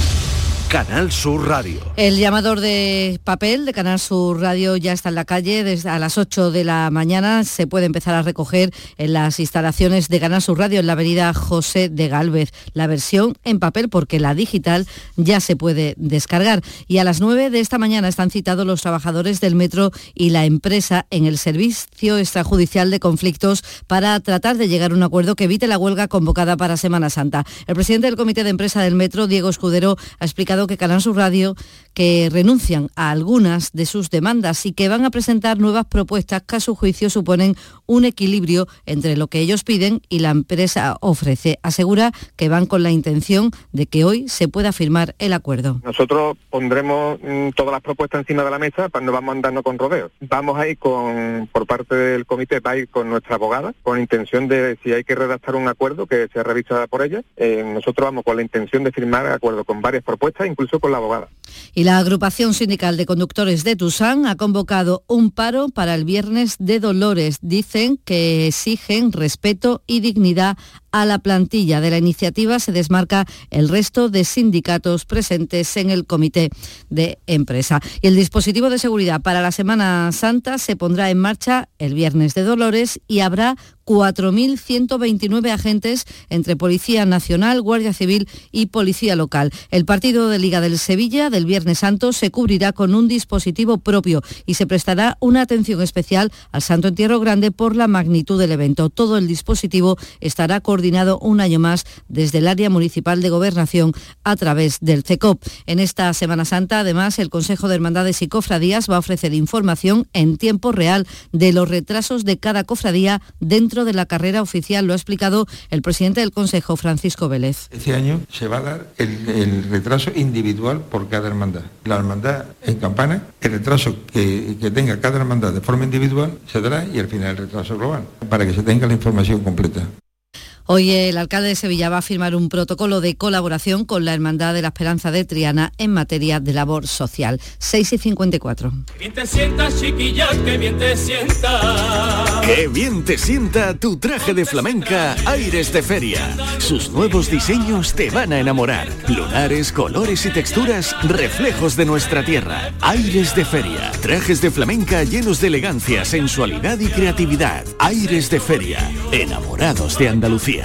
Speaker 12: Canal Sur Radio.
Speaker 21: El llamador de papel de Canal Sur Radio ya está en la calle desde a las 8 de la mañana. Se puede empezar a recoger en las instalaciones de Canal Sur Radio en la avenida José de Galvez. La versión en papel porque la digital ya se puede descargar. Y a las 9 de esta mañana están citados los trabajadores del metro y la empresa en el servicio extrajudicial de conflictos para tratar de llegar a un acuerdo que evite la huelga convocada para Semana Santa. El presidente del comité de empresa del metro, Diego Escudero, ha explicado que Canal Sur Radio que renuncian a algunas de sus demandas y que van a presentar nuevas propuestas que a su juicio suponen un equilibrio entre lo que ellos piden y la empresa ofrece. Asegura que van con la intención de que hoy se pueda firmar el acuerdo.
Speaker 22: Nosotros pondremos mm, todas las propuestas encima de la mesa, para no vamos andando con rodeos. Vamos a ir con, por parte del comité, va a ir con nuestra abogada, con intención de si hay que redactar un acuerdo que sea revisado por ella. Eh, nosotros vamos con la intención de firmar acuerdo con varias propuestas, incluso con la abogada.
Speaker 21: Y la agrupación sindical de conductores de Tusán ha convocado un paro para el viernes de Dolores. Dicen que exigen respeto y dignidad a la plantilla. De la iniciativa se desmarca el resto de sindicatos presentes en el comité de empresa. Y el dispositivo de seguridad para la Semana Santa se pondrá en marcha el viernes de Dolores y habrá 4.129 agentes entre Policía Nacional, Guardia Civil y Policía Local. El partido de Liga del Sevilla del Viernes Santo se cubrirá con un dispositivo propio y se prestará una atención especial al Santo Entierro Grande por la magnitud del evento. Todo el dispositivo estará coordinado un año más desde el área municipal de gobernación a través del CECOP. En esta Semana Santa, además, el Consejo de Hermandades y Cofradías va a ofrecer información en tiempo real de los retrasos de cada cofradía dentro de la carrera oficial, lo ha explicado el presidente del Consejo, Francisco Vélez.
Speaker 23: Este año se va a dar el, retraso individual por cada hermandad. La hermandad en campana, el retraso que, que tenga cada hermandad de forma individual se dará y al final el retraso global, para que se tenga la información completa.
Speaker 21: Hoy el alcalde de Sevilla va a firmar un protocolo de colaboración con la Hermandad de la Esperanza de Triana en materia de labor social. 6 y 54.
Speaker 24: bien te sientas, chiquilla, que bien te sienta.
Speaker 25: Qué bien te sienta tu traje de flamenca Aires de Feria. Sus nuevos diseños te van a enamorar. Lunares, colores y texturas, reflejos de nuestra tierra. Aires de Feria. Trajes de flamenca llenos de elegancia, sensualidad y creatividad. Aires de Feria. Enamorados de Andalucía.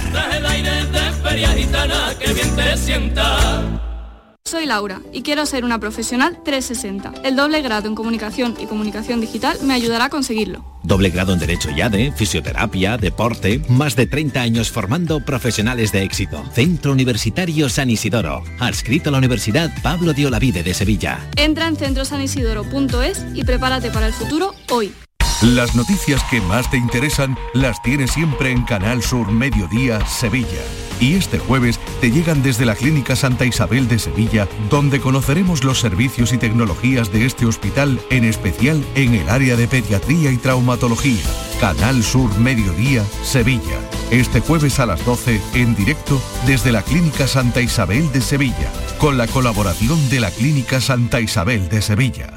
Speaker 26: Soy Laura y quiero ser una profesional 360. El doble grado en comunicación y comunicación digital me ayudará a conseguirlo.
Speaker 27: Doble grado en Derecho y ADE, Fisioterapia, Deporte, más de 30 años formando profesionales de éxito. Centro Universitario San Isidoro, adscrito a la Universidad Pablo de Olavide de Sevilla.
Speaker 26: Entra en centrosanisidoro.es y prepárate para el futuro hoy.
Speaker 28: Las noticias que más te interesan las tienes siempre en Canal Sur Mediodía Sevilla. Y este jueves te llegan desde la Clínica Santa Isabel de Sevilla, donde conoceremos los servicios y tecnologías de este hospital, en especial en el área de pediatría y traumatología. Canal Sur Mediodía Sevilla. Este jueves a las 12 en directo desde la Clínica Santa Isabel de Sevilla, con la colaboración de la Clínica Santa Isabel de Sevilla.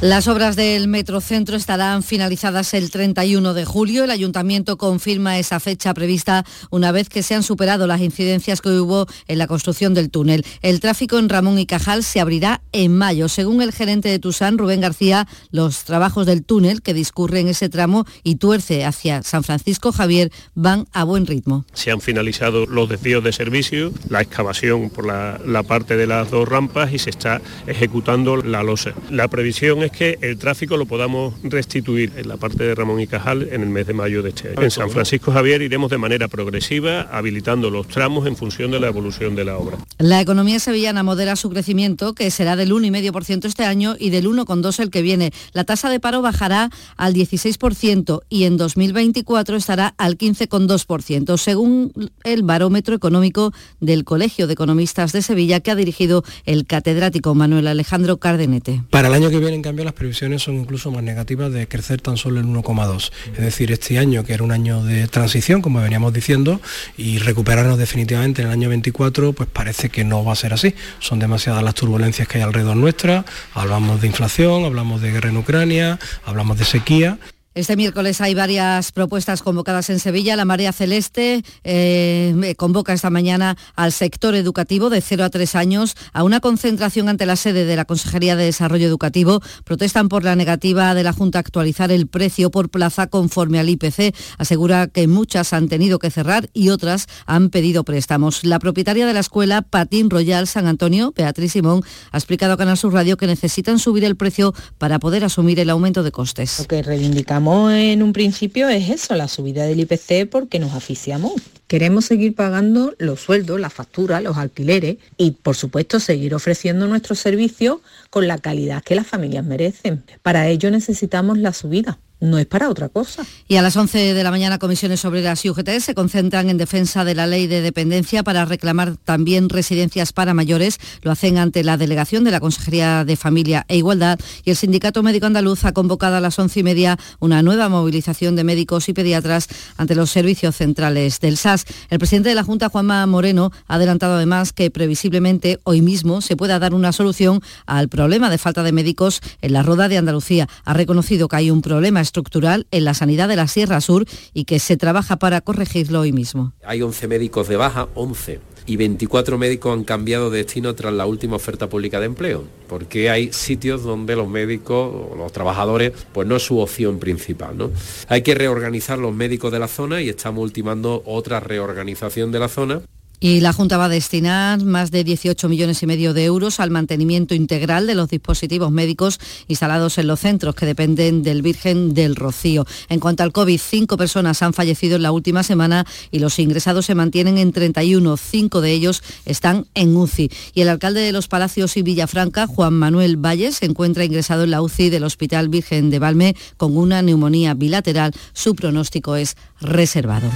Speaker 21: Las obras del Metrocentro estarán finalizadas el 31 de julio. El ayuntamiento confirma esa fecha prevista una vez que se han superado las incidencias que hubo en la construcción del túnel. El tráfico en Ramón y Cajal se abrirá en mayo. Según el gerente de Tusán, Rubén García, los trabajos del túnel que discurre en ese tramo y tuerce hacia San Francisco Javier van a buen ritmo.
Speaker 29: Se han finalizado los desvíos de servicio, la excavación por la, parte de las dos rampas y se está ejecutando la losa. La previsión es que el tráfico lo podamos restituir en la parte de Ramón y Cajal en el mes de mayo de este año. En San Francisco Javier iremos de manera progresiva habilitando los tramos en función de la evolución de la obra.
Speaker 21: La economía sevillana modera su crecimiento, que será del 1,5% este año y del 1,2% el que viene. La tasa de paro bajará al 16% y en 2024 estará al 15,2%, según el barómetro económico del Colegio de Economistas de Sevilla que ha dirigido el catedrático Manuel Alejandro Cardenete.
Speaker 20: Para el año que viene, en cambio, las previsiones son incluso más negativas de crecer tan solo el 1,2. Es decir, este año, que era un año de transición, como veníamos diciendo, y recuperarnos definitivamente en el año 24, pues parece que no va a ser así. Son demasiadas las turbulencias que hay alrededor nuestra. Hablamos de inflación, hablamos de guerra en Ucrania, hablamos de sequía
Speaker 21: este miércoles hay varias propuestas convocadas en Sevilla. La Marea Celeste eh, convoca esta mañana al sector educativo de 0 a 3 años a una concentración ante la sede de la Consejería de Desarrollo Educativo. Protestan por la negativa de la Junta a actualizar el precio por plaza conforme al IPC. Asegura que muchas han tenido que cerrar y otras han pedido préstamos. La propietaria de la escuela Patín Royal San Antonio, Beatriz Simón, ha explicado a Canal Sur Radio que necesitan subir el precio para poder asumir el aumento de costes.
Speaker 30: Lo que reivindicamos
Speaker 31: en un principio es eso, la subida del IPC porque nos asfixiamos. Queremos seguir pagando los sueldos, las facturas, los alquileres y, por supuesto, seguir ofreciendo nuestros servicios con la calidad que las familias merecen. Para ello necesitamos la subida no es para otra cosa.
Speaker 21: Y a las 11 de la mañana comisiones obreras y UGT se concentran en defensa de la ley de dependencia para reclamar también residencias para mayores. Lo hacen ante la delegación de la Consejería de Familia e Igualdad y el Sindicato Médico Andaluz ha convocado a las 11 y media una nueva movilización de médicos y pediatras ante los servicios centrales del SAS. El presidente de la Junta, Juanma Moreno, ha adelantado además que previsiblemente hoy mismo se pueda dar una solución al problema de falta de médicos en la Roda de Andalucía. Ha reconocido que hay un problema estructural en la sanidad de la Sierra Sur y que se trabaja para corregirlo hoy mismo.
Speaker 15: Hay 11 médicos de baja, 11 y 24 médicos han cambiado de destino tras la última oferta pública de empleo, porque hay sitios donde los médicos los trabajadores pues no es su opción principal. ¿no? Hay que reorganizar los médicos de la zona y estamos ultimando otra reorganización de la zona.
Speaker 21: Y la Junta va a destinar más de 18 millones y medio de euros al mantenimiento integral de los dispositivos médicos instalados en los centros que dependen del Virgen del Rocío. En cuanto al COVID, cinco personas han fallecido en la última semana y los ingresados se mantienen en 31. Cinco de ellos están en UCI. Y el alcalde de Los Palacios y Villafranca, Juan Manuel Valles, se encuentra ingresado en la UCI del Hospital Virgen de Valme con una neumonía bilateral. Su pronóstico es reservado.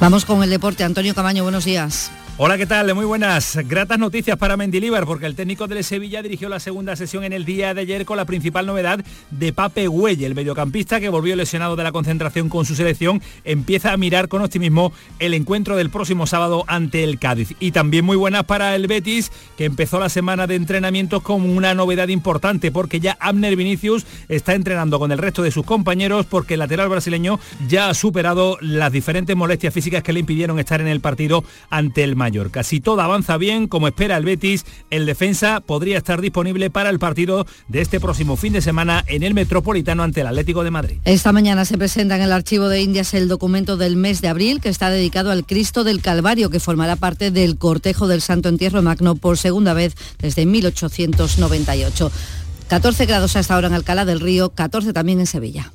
Speaker 21: Vamos con el deporte. Antonio Camaño, buenos días.
Speaker 18: Hola, ¿qué tal? Muy buenas. Gratas noticias para Mendilíbar porque el técnico del Sevilla dirigió la segunda sesión en el día de ayer con la principal novedad de Pape Güelle, el mediocampista que volvió lesionado de la concentración con su selección, empieza a mirar con optimismo el encuentro del próximo sábado ante el Cádiz. Y también muy buenas para el Betis, que empezó la semana de entrenamientos con una novedad importante porque ya Abner Vinicius está entrenando con el resto de sus compañeros porque el lateral brasileño ya ha superado las diferentes molestias físicas que le impidieron estar en el partido ante el Mallorca. Si todo avanza bien, como espera el Betis, el defensa podría estar disponible para el partido de este próximo fin de semana en el Metropolitano ante el Atlético de Madrid.
Speaker 21: Esta mañana se presenta en el Archivo de Indias el documento del mes de abril que está dedicado al Cristo del Calvario, que formará parte del cortejo del Santo Entierro Magno por segunda vez desde 1898. 14 grados hasta ahora en Alcalá del Río, 14 también en Sevilla.